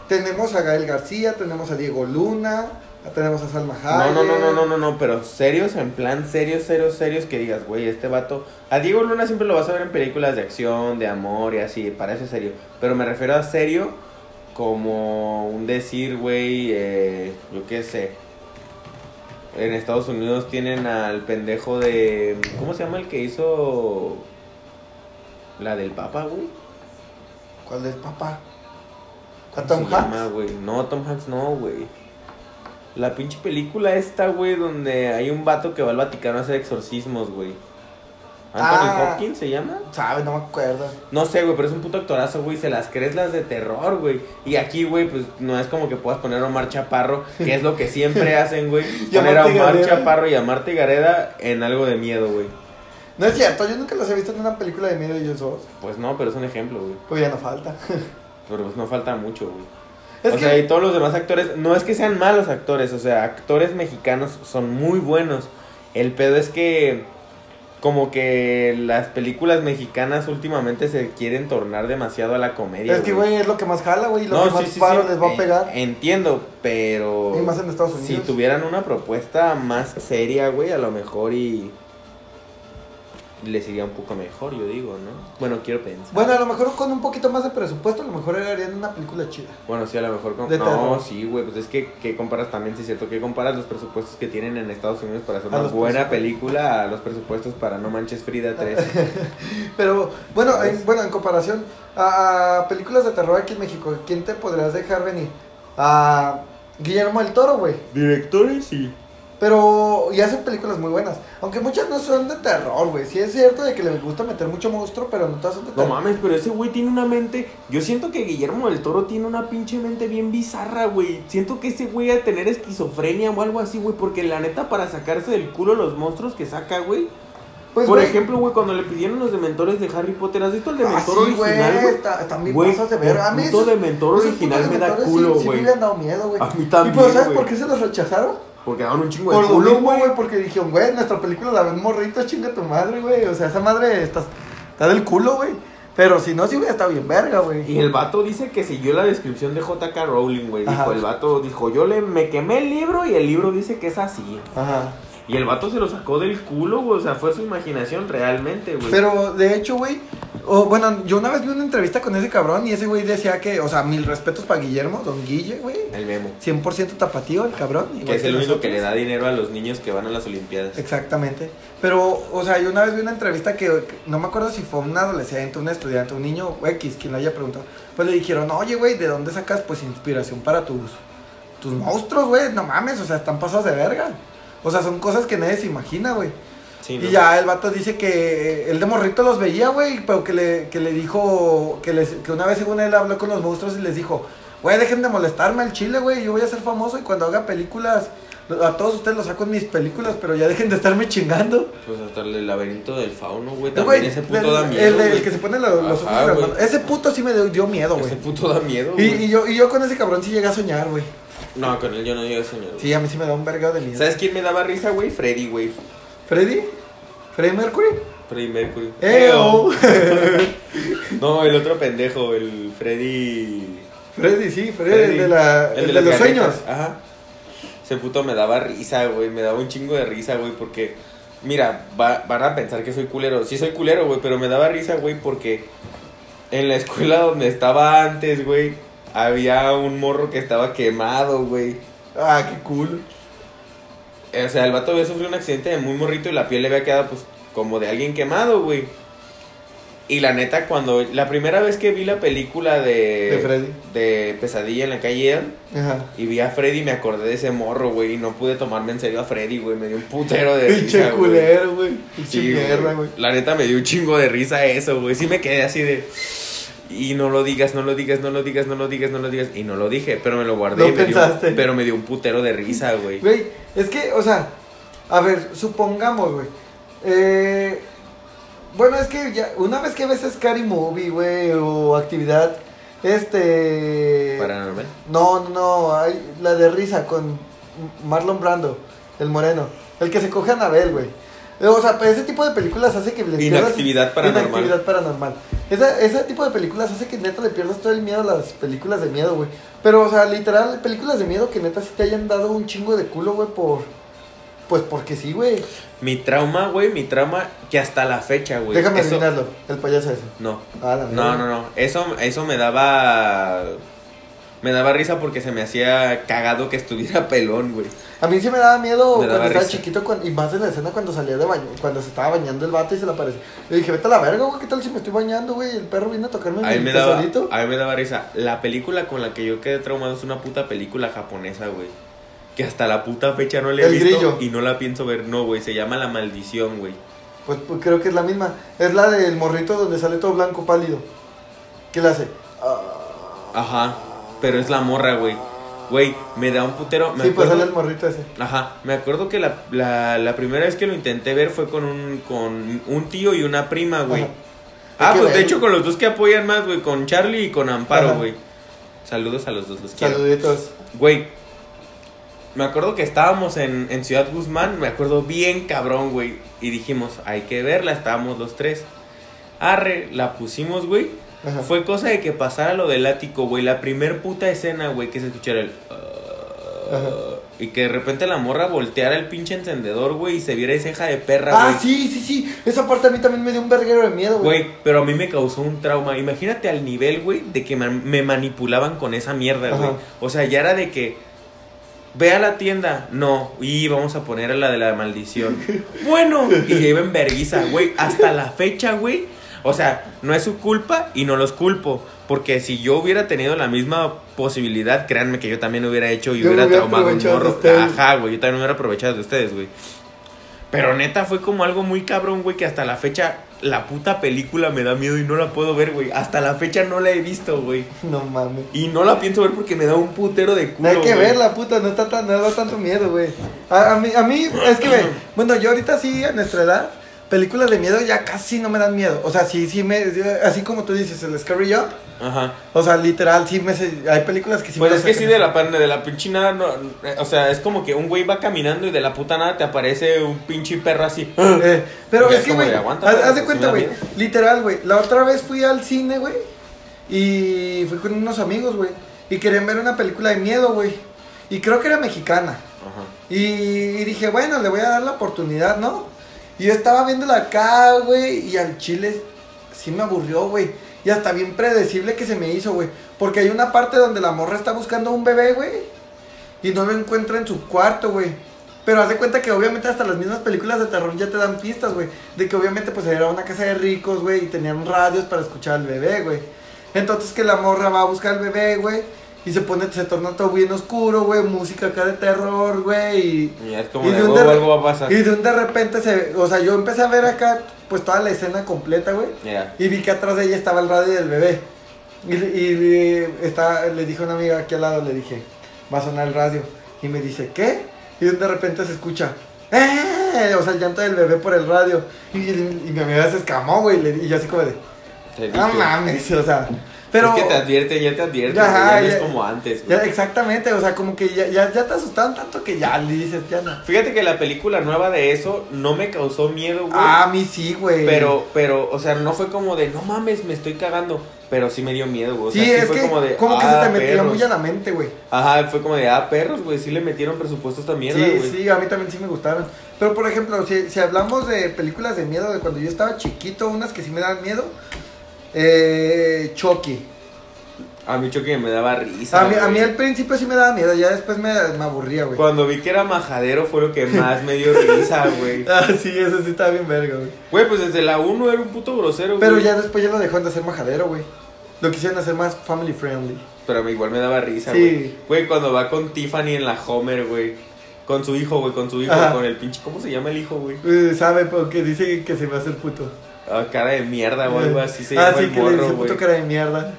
Tenemos a Gael García, tenemos a Diego Luna, tenemos a Salma Hayek. no, no, no, no, no, no, pero serios, en plan serios, serios, serios, que digas, güey, este vato. A Diego Luna siempre lo vas a ver en películas de acción, de amor y así, parece serio. Pero me refiero a serio como un decir, güey, eh, yo qué sé. En Estados Unidos tienen al pendejo de. ¿Cómo se llama el que hizo. La del Papa, güey? ¿Cuál es papá? ¿A ¿Cómo Tom llama, Hanks? No, Tom Hanks no, güey. La pinche película esta, güey, donde hay un vato que va al Vaticano a hacer exorcismos, güey. Anthony Ah. Hopkins se llama. ¿Sabe? No me acuerdo. No sé, güey, pero es un puto actorazo, güey. Se las crees las de terror, güey. Y aquí, güey, pues no es como que puedas poner a Omar Chaparro, que es lo que siempre hacen, güey. Y Poner a Omar Gareda. Chaparro y a Marta Gareda en algo de miedo, güey. No es cierto, yo nunca los he visto en una película de miedo ellos dos. Pues no, pero es un ejemplo, güey. Pues ya no falta. Pero pues no falta mucho, güey. Es o que, sea, y todos los demás actores, no es que sean malos actores, o sea, actores mexicanos son muy buenos. El pedo es que como que las películas mexicanas últimamente se quieren tornar demasiado a la comedia. es que, güey, es lo que más jala, güey, lo No, que más sí, paro sí, les va a eh, pegar. Entiendo, pero Y más en Estados si Unidos. tuvieran una propuesta más seria, güey, a lo mejor y les iría un poco mejor, yo digo, ¿no? Bueno, quiero pensar. Bueno, a lo mejor con un poquito más de presupuesto, a lo mejor harían una película chida. Bueno, sí, a lo mejor. con- De no, terror. sí, güey. Pues es que, que comparas también, sí es cierto. que comparas los presupuestos que tienen en Estados Unidos para hacer A una buena película a los presupuestos para No Manches Frida 3? Pero, bueno, en, bueno, en comparación a, a películas de terror aquí en México, ¿quién te podrías dejar venir? A Guillermo del Toro, güey. Directores, sí. Pero, y hacen películas muy buenas. Aunque muchas no son de terror, güey. Sí es cierto de que les gusta meter mucho monstruo, pero no todas son de No terror. mames, pero ese güey tiene una mente. Yo siento que Guillermo del Toro tiene una pinche mente bien bizarra, güey. Siento que ese güey de tener esquizofrenia o algo así, güey. Porque la neta, para sacarse del culo los monstruos que saca, güey. Pues, Por güey, ejemplo, güey, cuando le pidieron los dementores de Harry Potter, ¿has visto el ah, dementor sí, original, güey? está- bien Güey, pasas de ver. A mí esos- dementor original me da culo, sí- Sí, güey. me han dado miedo, güey. A mí ¿Y también, pues sabes güey. por qué se los rechazaron? Porque daban un chingo de Por culo, güey. güey, porque dijeron, güey, nuestra película la ven morritos, chinga tu madre, güey. O sea, esa madre está, está del culo, güey. Pero si no, sí hubiera estado bien verga, güey. Y el vato dice que siguió la descripción de JK Rowling, güey. Dijo, Ajá. el vato dijo, yo le me quemé el libro y el libro dice que es así. Ajá. Y el vato se lo sacó del culo, güey. O sea, fue su imaginación realmente, güey. Pero de hecho, güey, o, bueno, yo una vez vi una entrevista con ese cabrón y ese güey decía que, o sea, mil respetos para Guillermo, don Guille, güey. El memo. 100% tapatío el cabrón. Que es el único que le da dinero a los niños que van a las Olimpiadas. Exactamente. Pero, o sea, yo una vez vi una entrevista que, no me acuerdo si fue un adolescente, un estudiante, un niño X, quien lo haya preguntado. Pues le dijeron, oye, güey, ¿de dónde sacas pues inspiración para tus, tus monstruos, güey? No mames, o sea, están pasados de verga. O sea, son cosas que nadie se imagina, güey. Sí, Y ya el vato dice que él de morrito los veía, güey, pero que le, que le dijo, que, les, que una vez según él habló con los monstruos y les dijo, güey, dejen de molestarme al chile, güey, yo voy a ser famoso y cuando haga películas, a todos ustedes los saco en mis películas, pero ya dejen de estarme chingando. Pues hasta el laberinto del fauno, güey. Eh, También ese puto el, da miedo. el, que se pone lo- los ojos Ajá. Ese puto sí me dio, dio miedo, güey. Ese puto da miedo, Y, y yo, y yo con ese cabrón sí llegué a soñar, güey. No, con él yo no llegué a soñar. Sí, a mí sí me da un vergado de miedo. ¿Sabes quién me daba risa, güey? Freddy, güey. ¿Freddy? ¿Freddy Mercury? Freddy Mercury. ¡Eo! No, el otro pendejo, el Freddy. Freddy, sí, Freddy, Freddy. el de, la, El el de de los sueños. Ajá. Ese puto me daba risa, güey. Me daba un chingo de risa, güey. Porque, mira, va- van a pensar que soy culero. Sí, soy culero, güey. Pero me daba risa, güey, porque en la escuela donde estaba antes, güey, había un morro que estaba quemado, güey. Ah, qué cool. O sea, el vato había sufrido un accidente de muy morrito y la piel le había quedado, pues, como de alguien quemado, güey. Y la neta, cuando. La primera vez que vi la película de. De Freddy. de Pesadilla en la calle Ajá. y vi a Freddy, me acordé de ese morro, güey. Y no pude tomarme en serio a Freddy, güey. Me dio un putero de Pinche risa, güey. culero, güey. Pinche Sí, mierda, güey. La neta me dio un chingo de risa eso, güey. Sí me quedé así de. Y no lo digas, no lo digas, no lo digas, no lo digas, no lo digas. Y no lo dije, pero me lo guardé. No y me dio- pensaste. pero me dio un putero de risa, güey. Güey, es que, o sea, a ver, supongamos, güey. Eh, bueno, es que ya, una vez que ves Scary Movie, güey, o actividad, este... Paranormal. No, no, no, hay la de risa con Marlon Brando, el moreno, el que se coge a Anabel, güey. O sea, pues, ese tipo de películas hace que le pierdas... Inactividad paranormal. Inactividad paranormal. Esa- ese tipo de películas hace que neta le pierdas todo el miedo a las películas de miedo, güey. Pero, o sea, literal, películas de miedo que neta sí te hayan dado un chingo de culo, güey, por... Pues porque sí, güey. Mi trauma, güey, mi trauma que hasta la fecha, güey. Déjame eso- adivinarlo, el payaso ese. No. Ah, la No, no, no. Eso, eso me daba. Me daba risa porque se me hacía cagado que estuviera pelón, güey. A mí sí me daba miedo Me daba cuando estaba risa. chiquito cuan- y más en la escena cuando salía de baño, cuando se estaba bañando el vato y se le aparece. Le dije, vete a la verga, güey, ¿qué tal si me estoy bañando, güey? El perro viene a tocarme A mi me daba, tesorito. a mí me daba risa. La película con la que yo quedé traumado es una puta película japonesa, güey. Que hasta la puta fecha no la he El visto grillo. y no la pienso ver. No, güey, se llama La Maldición, güey. Pues, pues, creo que es la misma. Es la del morrito donde sale todo blanco pálido. ¿Qué le hace? Ah. Ajá, pero es la morra, güey. Güey, me da un putero. Me sí, pues acuerdo- sale el morrito ese. Ajá, me acuerdo que la, la, la primera vez que lo intenté ver fue con un, con un tío y una prima, güey. Ah, pues de hecho con los dos que apoyan más, güey, con Charlie y con Amparo, güey. Saludos a los dos, los quiero. Saluditos. Güey, me acuerdo que estábamos en, en Ciudad Guzmán, me acuerdo bien cabrón, güey. Y dijimos, hay que verla, estábamos los tres. Arre, la pusimos, güey. Ajá. Fue cosa de que pasara lo del ático, güey. La primer puta escena, güey, que se escuchara el... Ajá. Y que de repente la morra volteara el pinche encendedor, güey, y se viera esa hija de perra, Ah, güey. sí, sí, sí. Esa parte a mí también me dio un verguero de miedo, güey. Güey, pero a mí me causó un trauma. Imagínate al nivel, güey, de que me manipulaban con esa mierda, güey. O sea, ya era de que. Ve a la tienda. No, y vamos a poner a la de la maldición. bueno, y ya iba en verguiza, güey. Hasta la fecha, güey. O sea, no es su culpa y no los culpo. Porque si yo hubiera tenido la misma posibilidad, créanme que yo también lo hubiera hecho y Yo hubiera hubiera traumado un morro. Ajá, güey. Yo también me hubiera aprovechado de ustedes, güey. Pero neta fue como algo muy cabrón, güey, que hasta la fecha la puta película me da miedo y no la puedo ver, güey. Hasta la fecha no la he visto, güey. No mames. Y no la pienso ver porque me da un putero de culo. No hay que güey. verla, puta, no, está tan, no da tanto miedo, güey. A, a mí, a mí, es que, ve, bueno, yo ahorita sí, a nuestra edad, películas de miedo ya casi no me dan miedo. O sea, sí, sí me, así como tú dices, el Scary Up, Ajá. o sea, literal, sí me, hay películas que sí Pues me es que sí, de la, de la pinche nada, no, eh, o sea, es como que un güey va caminando y de la puta nada te aparece un pinche perro así. Eh, pero es es que, güey, haz, de sí cuenta, güey, literal, güey, la otra vez fui al cine, güey, y fui con unos amigos, güey, y querían ver una película de miedo, güey, y creo que era mexicana. Ajá. Y, y dije, bueno, le voy a dar la oportunidad, ¿no? Y yo estaba viéndola acá, güey, y al chile sí me aburrió, güey. Y hasta bien predecible que se me hizo, güey. Porque hay una parte donde la morra está buscando un bebé, güey. Y no lo encuentra en su cuarto, güey. Pero haz de cuenta que obviamente hasta las mismas películas de terror ya te dan pistas, güey. De que obviamente pues era una casa de ricos, güey. Y tenían radios para escuchar al bebé, güey. Entonces que la morra va a buscar al bebé, güey. Y se pone, se torna todo bien oscuro, güey. Música acá de terror, güey. Y, Y es como y de, de un "Oh, de algo va a pasar. y de un de repente se. O sea, yo empecé a ver acá, pues toda la escena completa, güey. Y vi que atrás de ella estaba el radio del bebé. Y, y está, le dije a una amiga aquí al lado, le dije, va a sonar el radio. Y me dice, ¿qué? Y de repente se escucha, ¡eh! O sea, el llanto del bebé por el radio. Y, y mi amiga se escamó, güey. Y yo así como de, no mames, o sea. Pero. Es que te advierte, ya te advierte. Ajá, ya no es como antes. ya, exactamente, o sea, como que ya, ya, ya te asustaron tanto que ya le dices, ya no. Fíjate que la película nueva de eso no me causó miedo, güey. Ah, a mí sí, güey. Pero, pero, o sea, no fue como de, no mames, me estoy cagando. Pero sí me dio miedo, güey. O Sí, sea, es fue que como de, como que "Ah, se te metía perros". muy a la mente, güey. Ajá, fue como de, ah, perros, güey, sí le metieron presupuesto a esta mierda, Sí, güey. sí, a mí también sí me gustaron. Pero por ejemplo, si, si hablamos de películas de miedo de cuando yo estaba chiquito, unas que sí me dan miedo, eh, Chucky. A mí Chucky me daba risa. A mí, a mí al principio sí me daba miedo, ya después me, me aburría, güey. Cuando vi que era majadero fue lo que más me dio risa, güey. Ah, sí, eso sí estaba bien verga, güey. Güey, pues desde la 1 era un puto grosero, Pero güey. ya después ya lo dejaron de hacer majadero, güey. Lo quisieron hacer más family friendly. Pero a mí igual me daba risa, Sí. güey. Güey, cuando va con Tiffany en la Homer, güey. Con su hijo, güey, con su hijo, Ajá. con el pinche. ¿Cómo se llama el hijo, güey? Eh, sabe, porque dice que se va a hacer puto. Ah, cara de mierda o algo así se ah, llama sí, el que le morro, dice güey. puto cara de mierda.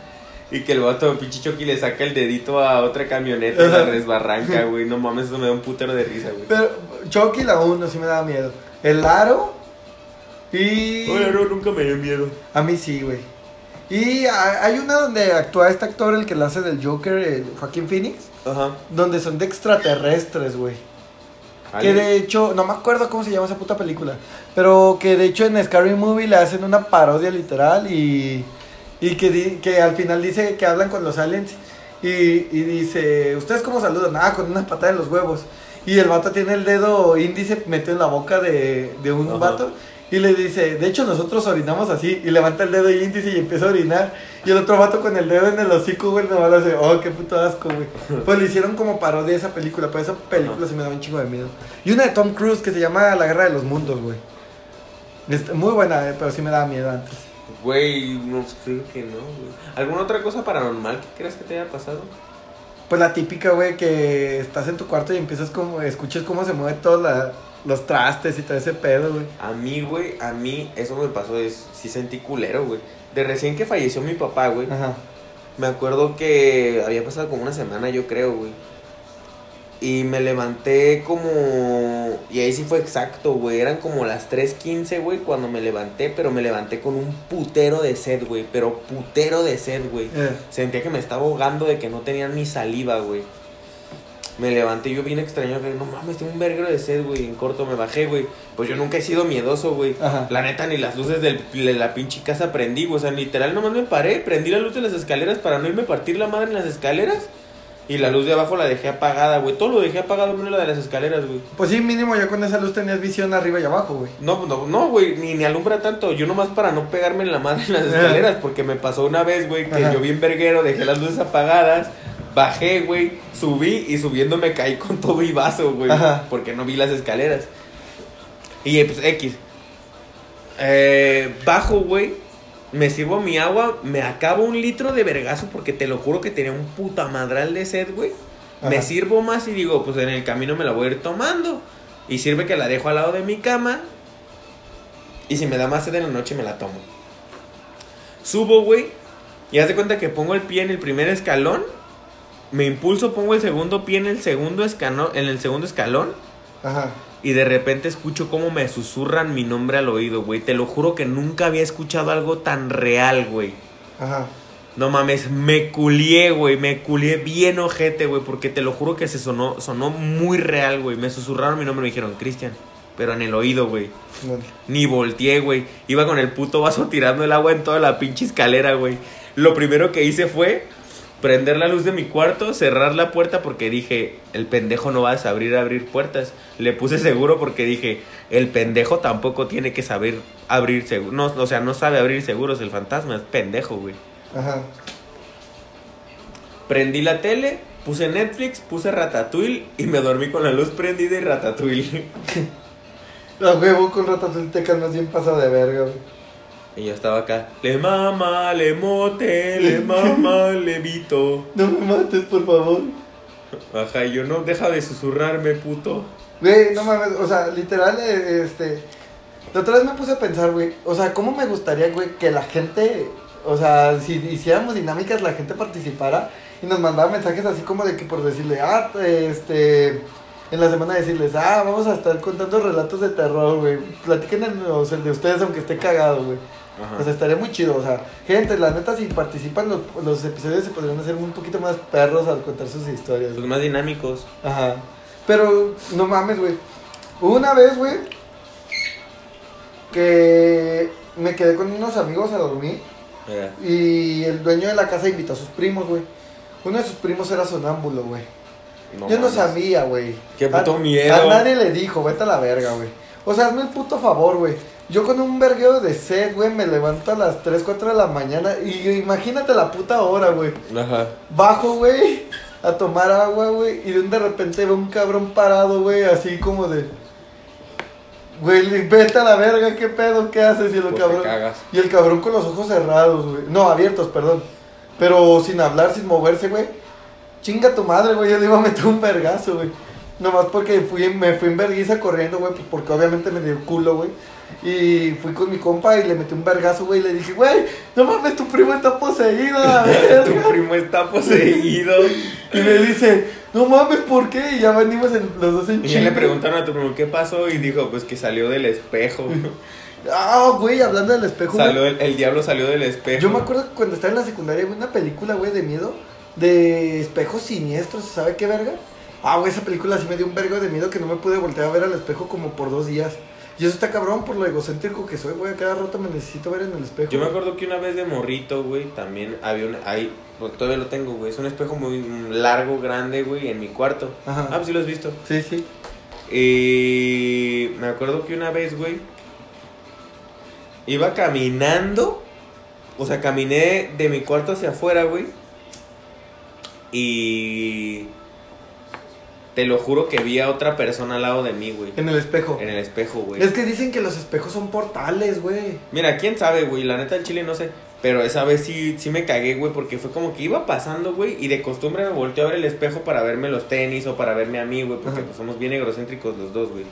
Y que el vato, pinche Chucky, le saca el dedito a otra camioneta y la resbarranca, güey. No mames, eso me da un putero de risa, güey. Pero Chucky la 1 sí me daba miedo. El aro. Y. Oye, no, nunca me dio miedo. A mí sí, güey. Y ha- hay una donde actúa este actor, el que la hace del Joker, el Joaquín Phoenix. Ajá. Donde son de extraterrestres, güey. Que de hecho, no me acuerdo cómo se llama esa puta película. Pero que de hecho en Scary Movie le hacen una parodia literal y. Y que, di- que al final dice que hablan con los aliens. Y, y dice, ¿ustedes cómo saludan? Ah, con una patada en los huevos. Y el vato tiene el dedo índice metido en la boca de, de un Ajá. vato. Y le dice, de hecho nosotros orinamos así. Y levanta el dedo índice y empieza a orinar. Y el otro vato con el dedo en el hocico, güey, nomás hace, oh, qué puto asco, güey. Pues le hicieron como parodia a esa película. Pero esa película sí me da un chingo de miedo. Y una de Tom Cruise que se llama La Guerra de los Mundos, güey. Este, muy buena, eh, pero sí me daba miedo antes. Güey, no creo que no, güey. ¿Alguna otra cosa paranormal que creas que te haya pasado? Pues la típica, güey, que estás en tu cuarto y empiezas como, escuchas cómo se mueven todos la- los trastes y todo ese pedo, güey. A mí, güey, a mí eso me pasó, es, sí sentí culero, güey. De recién que falleció mi papá, güey, Ajá. me acuerdo que había pasado como una semana, yo creo, güey. Y me levanté como... Y ahí sí fue exacto, güey. Eran como las 3.15, güey, cuando me levanté, pero me levanté con un putero de sed, güey. Pero putero de sed, güey. Eh, Sentía que me estaba ahogando de que no tenía ni saliva, güey. Me levanté yo bien extraño, que no mames, tengo un verguero de sed, güey. En corto me bajé, güey. Pues yo nunca he sido miedoso, güey. La neta, ni las luces del- de la pinche casa prendí, güey. O sea, literal, nomás me paré, prendí la luz de las escaleras para no irme a partir la madre en las escaleras. Y la luz de abajo la dejé apagada, güey. Todo lo dejé apagado menos la de las escaleras, güey. Pues sí, mínimo ya con esa luz tenías visión arriba y abajo, güey. No, no, no, güey, ni, ni alumbra tanto. Yo nomás para no pegarme en la madre en las escaleras, porque me pasó una vez, güey, que Ajá. yo bien verguero, dejé las luces apagadas, bajé, güey, subí y subiendo me caí con todo y vaso, güey, porque no vi las escaleras. Y eh, pues X. Eh, bajo, güey, me sirvo mi agua, me acabo un litro de vergazo, porque te lo juro que tenía un puta madral de sed, güey. Me sirvo más y digo, pues en el camino me la voy a ir tomando. Y sirve que la dejo al lado de mi cama. Y si me da más sed en la noche, me la tomo. Subo, güey. Y haz de cuenta que pongo el pie en el primer escalón. Me impulso, pongo el segundo pie en el segundo, escano- en el segundo escalón. Ajá. Y de repente escucho cómo me susurran mi nombre al oído, güey. Te lo juro que nunca había escuchado algo tan real, güey. Ajá. No mames, me culié, güey, me culié bien ojete, güey, porque te lo juro que se sonó, sonó muy real, güey. Me susurraron mi nombre y me dijeron, Cristian, pero en el oído, güey. Ni volteé, güey. Iba con el puto vaso tirando el agua en toda la pinche escalera, güey. Lo primero que hice fue prender la luz de mi cuarto, cerrar la puerta porque dije, el pendejo no va a saber abrir puertas. Le puse seguro porque dije, el pendejo tampoco tiene que saber abrir seguros. No, o sea, no sabe abrir seguros el fantasma, es pendejo, güey. Ajá. Prendí la tele, puse Netflix, puse Ratatouille y me dormí con la luz prendida y Ratatouille. La huevo con Ratatouille te calmas bien pasado de verga, güey. Y yo estaba acá, le mama, le mote, le mama, le vito. No me mates, por favor. Ajá, y yo no, deja de susurrarme, puto. Güey, no mames, o sea, literal, eh, este. La otra vez me puse a pensar, güey. O sea, ¿cómo me gustaría, güey, que la gente. O sea, si hiciéramos dinámicas, la gente participara y nos mandaba mensajes así como de que por decirle, ah, este. En la semana decirles, ah, vamos a estar contando relatos de terror, güey. Sea, el de ustedes, aunque esté cagado, güey. Ajá. O sea, estaría muy chido. O sea, gente, la neta, si participan, los, los episodios se podrían hacer un poquito más perros al contar sus historias. Los más dinámicos. Ajá. Pero, no mames, güey. Una vez, güey, que me quedé con unos amigos a dormir y el dueño de la casa invitó a sus primos, güey. Uno de sus primos era sonámbulo, güey. No Yo no sabía, güey. Qué A- puto miedo. A nadie le dijo, vete a la verga, güey. O sea, hazme el puto favor, güey. Yo con un vergueo de sed, güey, me levanto a las 3, 4 de la mañana. Y imagínate la puta hora, güey. Ajá. Bajo, güey, a tomar agua, güey. Y de un de repente veo un cabrón parado, güey, así como de. Güey, vete a la verga, ¿qué pedo? ¿Qué haces? Y el Pues cabrón. cagas. Y el cabrón con los ojos cerrados, güey. No, abiertos, perdón. Pero sin hablar, sin moverse, güey. Chinga tu madre, güey. Yo le iba a meter un vergazo, güey. Nomás porque fui, me fui en verguiza corriendo, güey. Pues porque obviamente me dio culo, güey. Y fui con mi compa y le metí un vergazo, güey. Y le dije, güey, no mames, tu primo está poseído, tu primo está poseído. Y me dice, no mames, ¿por qué? Y ya venimos en- los dos en Y ya le preguntaron a tu primo qué pasó y dijo, pues que salió del espejo. Ah, güey, hablando del espejo. Salió el, el diablo salió del espejo. Yo me acuerdo que cuando estaba en la secundaria vi una película, güey, de miedo. De espejos siniestros, ¿sabe qué verga? Ah, güey, esa película sí me dio un vergo de miedo que no me pude voltear a ver al espejo como por dos días. Y eso está cabrón por lo egocéntrico que soy, güey. A cada rato me necesito ver en el espejo. Yo me acuerdo que una vez de morrito, güey, también había un... Ahí, pues, todavía lo tengo, güey. Es un espejo muy largo, grande, güey, en mi cuarto. Ajá. Ah, pues sí lo has visto. Sí, sí. Y me acuerdo que una vez, güey, iba caminando. O sea, caminé de mi cuarto hacia afuera, güey. Y... Te lo juro que vi a otra persona al lado de mí, güey. En el espejo. En el espejo, güey. Es que dicen que los espejos son portales, güey. Mira, quién sabe, güey. La neta del chile no sé. Pero esa vez sí, sí me cagué, güey. Porque fue como que iba pasando, güey. Y de costumbre me volteé a ver el espejo para verme los tenis o para verme a mí, güey. Porque Ajá. pues, somos bien egocéntricos los dos, güey.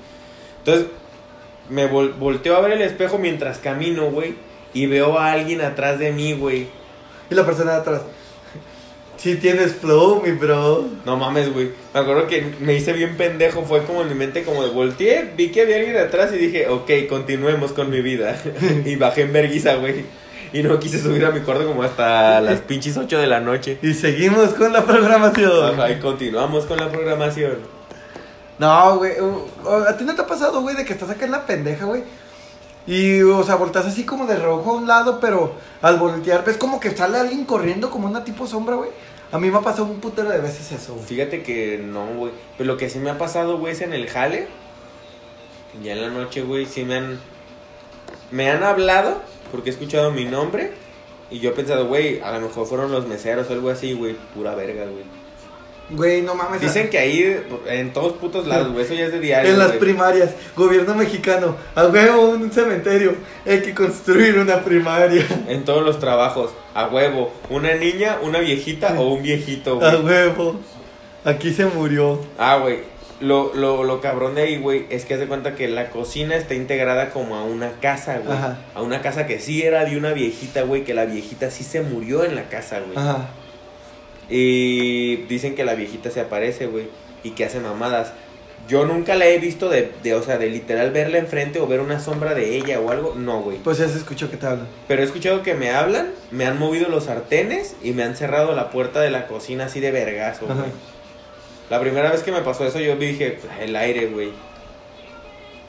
Entonces, me vol- volteo a ver el espejo mientras camino, güey. Y veo a alguien atrás de mí, güey. Y la persona de atrás. Sí tienes flow, mi bro. No mames, güey. Me acuerdo que me hice bien pendejo. Fue como en mi mente, como de volteé, vi que había alguien atrás y dije, ok, continuemos con mi vida. y bajé en verguiza, güey. Y no quise subir a mi cuarto como hasta las pinches 8 de la noche. Y seguimos con la programación. Ajá, y continuamos con la programación. No, güey. ¿A ti no te ha pasado, güey, de que estás acá en la pendeja, güey? Y, o sea, volteas así como de rojo a un lado, pero al voltear ves como que sale alguien corriendo como una tipo sombra, güey. A mí me ha pasado un putero de veces eso. Fíjate que no, güey. Pero lo que sí me ha pasado, güey, es en el jale. Ya en la noche, güey, sí me han. Me han hablado porque he escuchado mi nombre. Y yo he pensado, güey, a lo mejor fueron los meseros o algo así, güey. Pura verga, güey. Güey, no mames. Dicen que ahí, en todos putos lados, güey, eso ya es de diario. En las güey. primarias, gobierno mexicano, a huevo un cementerio, hay que construir una primaria. En todos los trabajos, a huevo. Una niña, una viejita o un viejito, A güey. huevo. Aquí se murió. Ah, güey. Lo, lo, lo cabrón de ahí, güey, es que haz de cuenta que la cocina está integrada como a una casa, güey. Ajá. A una casa que sí era de una viejita, güey, que la viejita sí se murió en la casa, güey. Ajá. Y dicen que la viejita se aparece, güey, y que hace mamadas. Yo nunca la he visto de, de, o sea, de literal verla enfrente o ver una sombra de ella o algo. No, güey. Pues ya se escuchó que te hablan. Pero he escuchado que me hablan, me han movido los sartenes y me han cerrado la puerta de la cocina así de vergazo, güey. La primera vez que me pasó eso yo dije, "Pues, el aire, güey.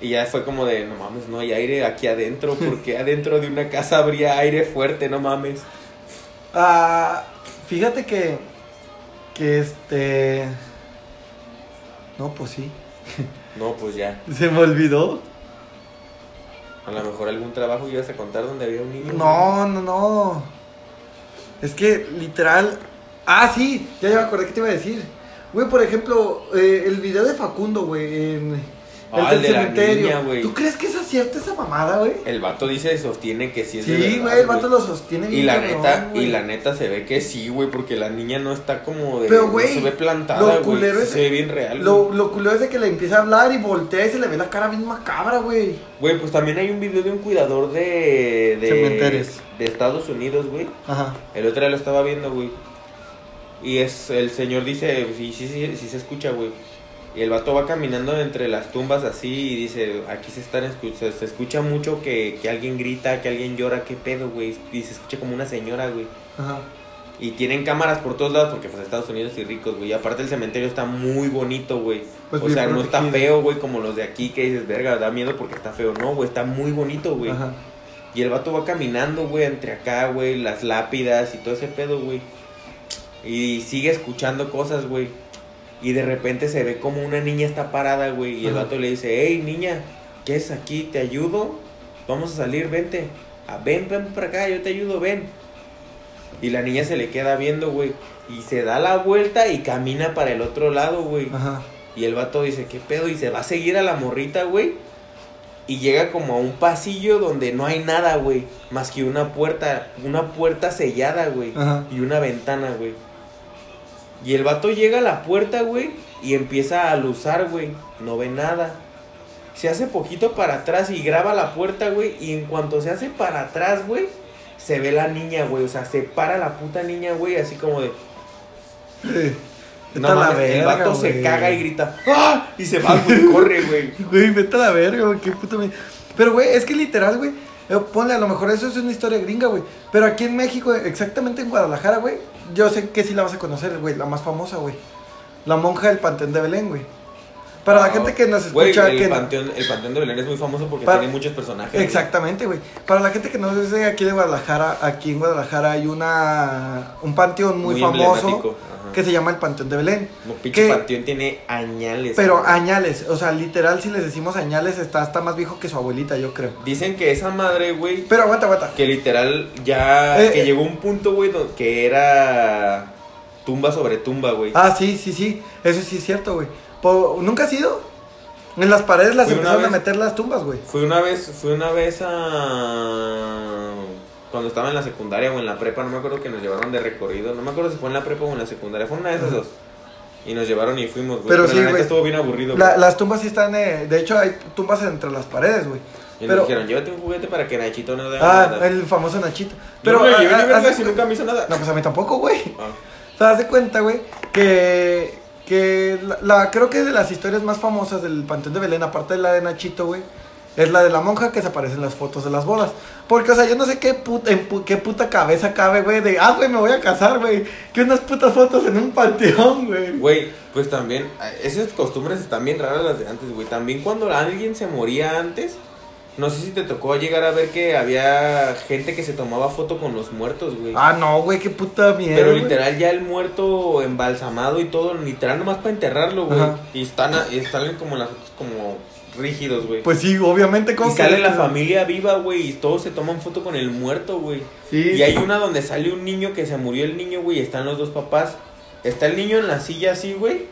Y ya fue como de, no mames, no hay aire aquí adentro, porque adentro de una casa habría aire fuerte, no mames. Ah, fíjate que. Que este. No, pues sí. No, pues ya. Se me olvidó. A lo mejor algún trabajo ibas a contar donde había un niño. No, no, no. Es que literal. Ah, sí, ya, ya me acordé que te iba a decir. Güey, por ejemplo, eh, el video de Facundo, güey, en. Ah, el de la niña, güey. ¿Tú crees que es acierta esa mamada, güey? El vato dice, sostiene que sí es Sí, güey, el vato lo sostiene bien. Y la cabrón, neta, güey. y la neta se ve que sí, güey, porque la niña no está como de. Pero, no güey, se ve plantada, lo güey. culero sí es- Se ve bien real. Lo, güey. lo culero es de que le empieza a hablar y voltea y se le ve la cara bien macabra, güey. Güey, pues también hay un video de un cuidador de. de Cementerios. De Estados Unidos, güey. Ajá. El otro día lo estaba viendo, güey. Y es. El señor dice. Sí, sí, sí, sí se escucha, güey. Y el vato va caminando entre las tumbas así y dice, aquí se están escu- se, escucha mucho que, que alguien grita, que alguien llora, qué pedo, güey. Y se escucha como una señora, güey. Ajá. Y tienen cámaras por todos lados porque pues Estados Unidos y ricos, güey. Y aparte el cementerio está muy bonito, güey. Pues o sea, no está feo, güey, como los de aquí que dices, verga, da miedo porque está feo. No, güey, está muy bonito, güey. Ajá. Y el vato va caminando, güey, entre acá, güey, las lápidas y todo ese pedo, güey. Y sigue escuchando cosas, güey. Y de repente se ve como una niña está parada, güey. Y el vato le dice, hey, niña, ¿qué es aquí? ¿Te ayudo? vamos a salir, vente. Ah, ven, ven para acá, yo te ayudo, ven. Y la niña se le queda viendo, güey. Y se da la vuelta y camina para el otro lado, güey. Ajá. Y el vato dice, ¿qué pedo? Y se va a seguir a la morrita, güey. Y llega como a un pasillo donde no hay nada, güey. Más que una puerta, una puerta sellada, güey. Ajá. Y una ventana, güey. Y el vato llega a la puerta, güey. Y empieza a luzar, güey. No ve nada. Se hace poquito para atrás y graba la puerta, güey. Y en cuanto se hace para atrás, güey. Se ve la niña, güey. O sea, se para la puta niña, güey. Así como de... No Vete a la mames, el verga, vato se caga y grita. ¡Ah! Y se va, güey. Corre, güey. Güey, vete a la verga, güey, qué puta me- Pero, güey, es que literal, güey, eh, ponle, a lo mejor eso es una historia gringa, güey. Pero aquí en México, exactamente en Guadalajara, güey, yo sé que sí la vas a conocer, güey, la más famosa, güey. La monja del Panteón de Belén, güey. Para la gente que nos güey, escucha, el, que... panteón, el Panteón de Belén es muy famoso porque Para- tiene muchos personajes. Exactamente, güey. Para la gente que no es de aquí de Guadalajara, aquí en Guadalajara hay una un panteón muy, Muy famoso que se llama el Panteón de Belén. No, pinche que- panteón tiene añales. Pero güey. añales, o sea, literal, si les decimos añales, está hasta más viejo que su abuelita, yo creo. Dicen que esa madre, güey, Pero aguanta, aguanta. que literal ya. Eh, que eh. llegó un punto, güey, que era. Tumba sobre tumba, güey. Ah, sí, sí, sí. Eso sí es cierto, güey. Po- ¿Nunca has ido? En las paredes las Fui una empezaron a vez. meter las tumbas, güey. Fui una vez, fui una vez a. Cuando estaba en la secundaria o en la prepa, no me acuerdo que nos llevaron de recorrido. No me acuerdo si fue en la prepa o en la secundaria. Fue una de esas dos. Y nos llevaron y fuimos, güey. Pero sí, la neta güey. estuvo bien aburrido, La- güey. las tumbas sí están, eh, de hecho hay tumbas entre las paredes, güey. Y pero- nos dijeron, llévate un juguete para que Nachito no dé Ah, nada. el famoso Nachito. Pero Pero no llevé ah, ni ah, verga haz- si nunca me hizo nada. No, pues a mí tampoco, güey. Ah. ¿Te das de cuenta, güey? Que, que la, creo que de las historias más famosas del Panteón de Belén, aparte de la de Nachito, güey, es la de la monja que se aparece en las fotos de las bodas. Porque, o sea, yo no sé qué puta, en pu- qué puta cabeza cabe, güey, de, ah, güey, me voy a casar, güey. Que unas putas fotos en un panteón, güey. Güey, pues también, eh, esas costumbres están bien raras las de antes, güey. También cuando alguien se moría antes, no sé si te tocó llegar a ver que había gente que se tomaba foto con los muertos, güey. Ah, no, güey, qué puta mierda. Pero güey. literal ya el muerto embalsamado y todo, literal nomás para enterrarlo, güey. Ajá. Y están, y están como las como rígidos, güey. Pues sí, obviamente, ¿cómo y sale la familia viva, güey, y todos se toman foto con el muerto, güey. Sí. Y hay una donde sale un niño que se murió el niño, güey, y están los dos papás. Está el niño en la silla así, güey.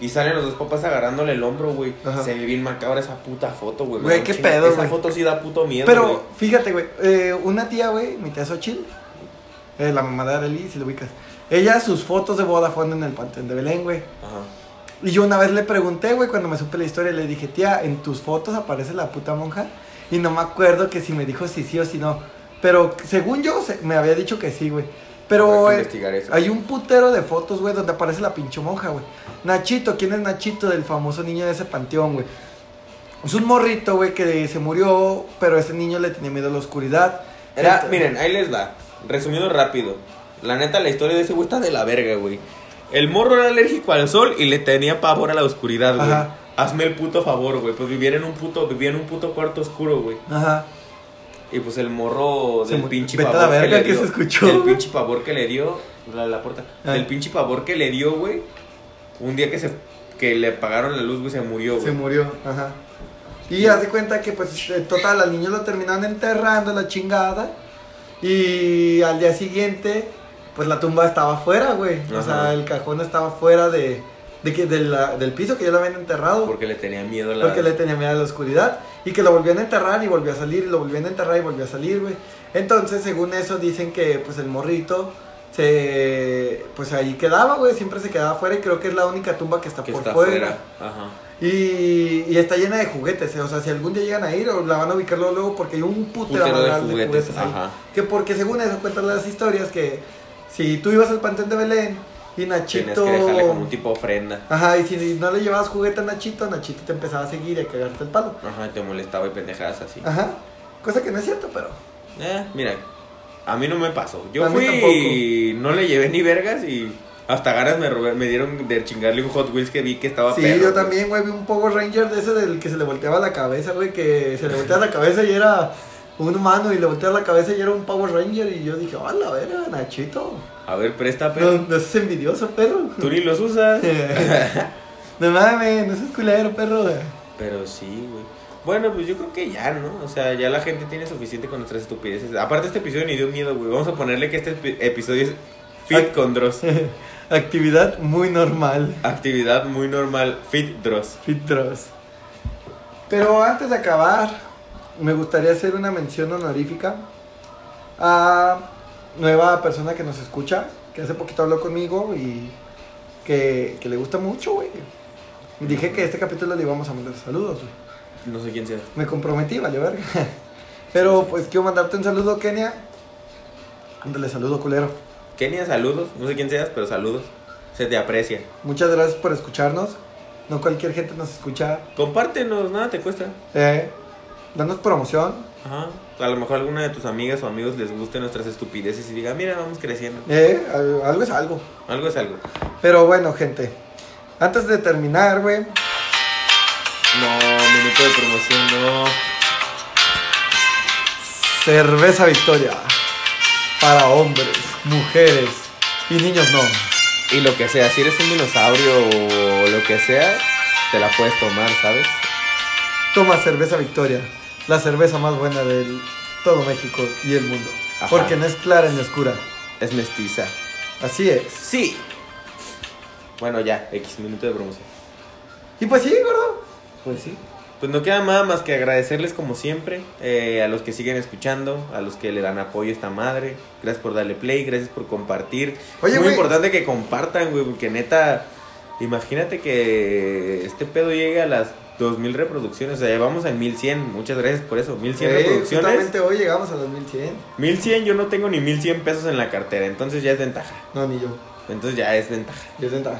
Y salen los dos papás agarrándole el hombro, güey. Se ve bien macabra esa puta foto, güey. Güey, qué chingo- pedo, Esa foto sí da puto miedo, Pero, fíjate, güey, eh, una tía, güey, mi tía Xochitl, eh, la mamá de Arely, si lo ubicas. Ella, sus fotos de boda fueron en el Panteón de Belén, güey. Ajá. Y yo una vez le pregunté, güey, cuando me supe la historia, le dije, tía, ¿en tus fotos aparece la puta monja? Y no me acuerdo que si me dijo si sí o si no. Pero según yo, se- me había dicho que sí, güey. Pero eh, eso. hay un putero de fotos, güey, donde aparece la pinche monja, güey. Nachito, ¿quién es Nachito del famoso niño de ese panteón, güey? Es un morrito, güey, que se murió, pero ese niño le tenía miedo a la oscuridad. Era, miren, ahí les va. Resumiendo rápido. La neta, la historia de ese güey está de la verga, güey. El morro era alérgico al sol y le tenía pavor a la oscuridad, güey. Hazme el puto favor, güey. Pues vivía en un puto, vivía en un puto cuarto oscuro, güey. Ajá. Y pues el morro Se del mu- pinche pavor verga que le que dio. se escuchó, Del pinche pavor que le dio. La, la puerta. Ah. Del pinche pavor que le dio, güey. Un día que se que le apagaron la luz, güey, se murió, Se güey. murió, ajá. Y haz de cuenta que, pues, eh, total, al niño lo terminaron enterrando, la chingada. Y al día siguiente, pues la tumba estaba afuera, güey. O Ajá. sea, el cajón estaba fuera de, de que, de la- del piso que ya lo habían enterrado. Porque le tenía miedo a la. Porque le tenía miedo a la oscuridad. Y que lo volvían a enterrar y volvió a salir. Y lo volvían a enterrar y volvió a salir, güey. Entonces, según eso, dicen que pues el morrito se. Pues ahí quedaba, güey. Siempre se quedaba afuera. Y creo que es la única tumba que está que por está fuera. Ajá. Y, y está llena de juguetes, eh, o sea, si algún día llegan a ir, o la van a ubicar luego, porque hay un putero, Putero de de juguetes, juguetes, ahí. ajá. Que porque según eso cuentan las historias que si tú ibas al Panteón de Belén y Nachito... que dejarle como un tipo ofrenda. Ajá, y si no le llevabas juguete a Nachito, Nachito te empezaba a seguir y a cagarte el palo. Ajá, te molestaba y pendejadas así. Ajá, cosa que no es cierto, pero... Eh, mira, a mí no me pasó. Yo A fui tampoco. y no le llevé ni vergas y hasta ganas me, robé- me dieron de chingarle un Hot Wheels que vi que estaba Sí, perro, yo también, güey, vi un Power Ranger de ese del que se le volteaba la cabeza, güey, que se le volteaba la cabeza y era un humano y le volteaba la cabeza y era un Power Ranger y yo dije, a la verga, Nachito. A ver, presta, perro. No, no seas envidioso, perro. Tú ni los usas. no mames, no seas culero, perro. Pero sí, güey. Bueno, pues yo creo que ya, ¿no? O sea, ya la gente tiene suficiente con nuestras estupideces. Aparte, este episodio ni dio miedo, güey. Vamos a ponerle que este epi- episodio es Fit con Dross. Actividad muy normal. Actividad muy normal, Fit Dross. Fitros. Pero antes de acabar, me gustaría hacer una mención honorífica a nueva persona que nos escucha, que hace poquito habló conmigo y que, que le gusta mucho, güey. Dije que este capítulo le íbamos a mandar saludos, güey. No sé quién sea. Me comprometí, vale, verga. Pero pues quiero mandarte un saludo, Kenia. Ándale, saludo, culero. Kenia, saludos. No sé quién seas, pero saludos. Se te aprecia. Muchas gracias por escucharnos. No cualquier gente nos escucha. Compártenos, nada te cuesta. Eh, danos promoción. Ajá. A lo mejor alguna de tus amigas o amigos les guste nuestras estupideces y diga, mira, vamos creciendo. Eh, al- algo es algo. Algo es algo. Pero bueno, gente. Antes de terminar, güey. No, minuto de promoción, no. Cerveza Victoria. Para hombres, mujeres y niños no. Y lo que sea, si eres un dinosaurio o lo que sea, te la puedes tomar, ¿sabes? Toma cerveza Victoria. La cerveza más buena del todo México y el mundo. Ajá. Porque no es clara ni oscura. Es mestiza. Así es. Sí. Bueno, ya, X minuto de promoción. Y pues sí, gordo. Pues sí. Pues no queda nada más que agradecerles como siempre eh, a los que siguen escuchando, a los que le dan apoyo a esta madre. Gracias por darle play, gracias por compartir. Oye, es muy güey. importante que compartan, güey, porque neta, imagínate que este pedo llegue a las 2000 reproducciones, o sea, llevamos en 1100. Muchas gracias por eso, 1100 Eh, reproducciones. justamente hoy llegamos a los 1100. 1100 yo no tengo ni 1100 pesos en la cartera, entonces ya es ventaja. No, ni yo. Entonces ya es ventaja. Y es ventaja.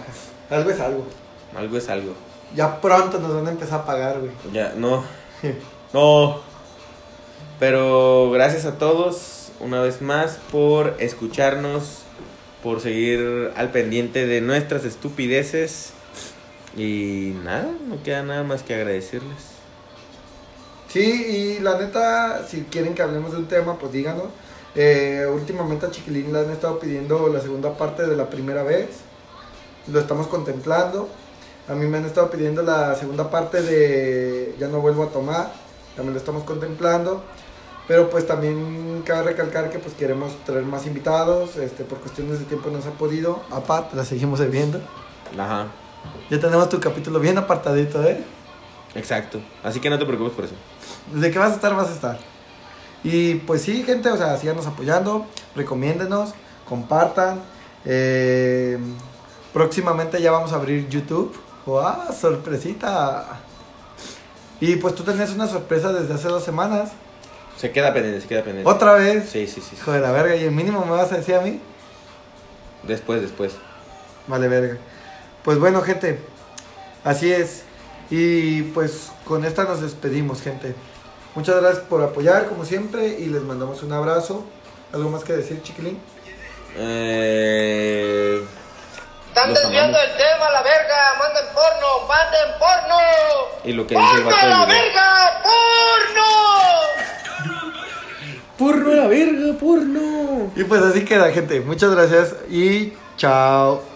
Algo es algo. Algo es algo. Ya pronto nos van a empezar a pagar, güey. Ya, no. No. Pero gracias a todos una vez más por escucharnos, por seguir al pendiente de nuestras estupideces. Y nada, no queda nada más que agradecerles. Sí, y la neta, si quieren que hablemos de un tema, pues díganos. Eh, últimamente a Chiquilín le han estado pidiendo la segunda parte de la primera vez. Lo estamos contemplando. A mí me han estado pidiendo la segunda parte de Ya no vuelvo a tomar. También lo estamos contemplando. Pero pues también cabe recalcar que pues queremos traer más invitados. Este, por cuestiones de tiempo no se ha podido. Aparte, la seguimos viendo. Ajá, Ya tenemos tu capítulo bien apartadito, ¿eh? exacto. Así que no te preocupes por eso. Desde que vas a estar, vas a estar. Y pues sí, gente, o sea, síganos apoyando, recomiéndenos, compartan. Eh, próximamente ya vamos a abrir YouTube. ¡Wow! ¡Sorpresita! Y pues tú tenías una sorpresa desde hace dos semanas. Se queda pendiente, se queda pendiente. Otra vez. Sí, sí, sí. sí. Hijo de la verga, y el mínimo me vas a decir a mí. Después, después. Vale, verga. Pues bueno, gente, así es. Y pues con esta nos despedimos, gente. Muchas gracias por apoyar, como siempre, y les mandamos un abrazo. ¿Algo más que decir, chiquilín? Eh... Están desviando el tema, la verga. Manden porno, manden porno. Y lo que dice el ¡Porno, vato la verga! ¡Porno! ¡Porno a la verga, porno! Y pues así queda, gente. Muchas gracias y chao.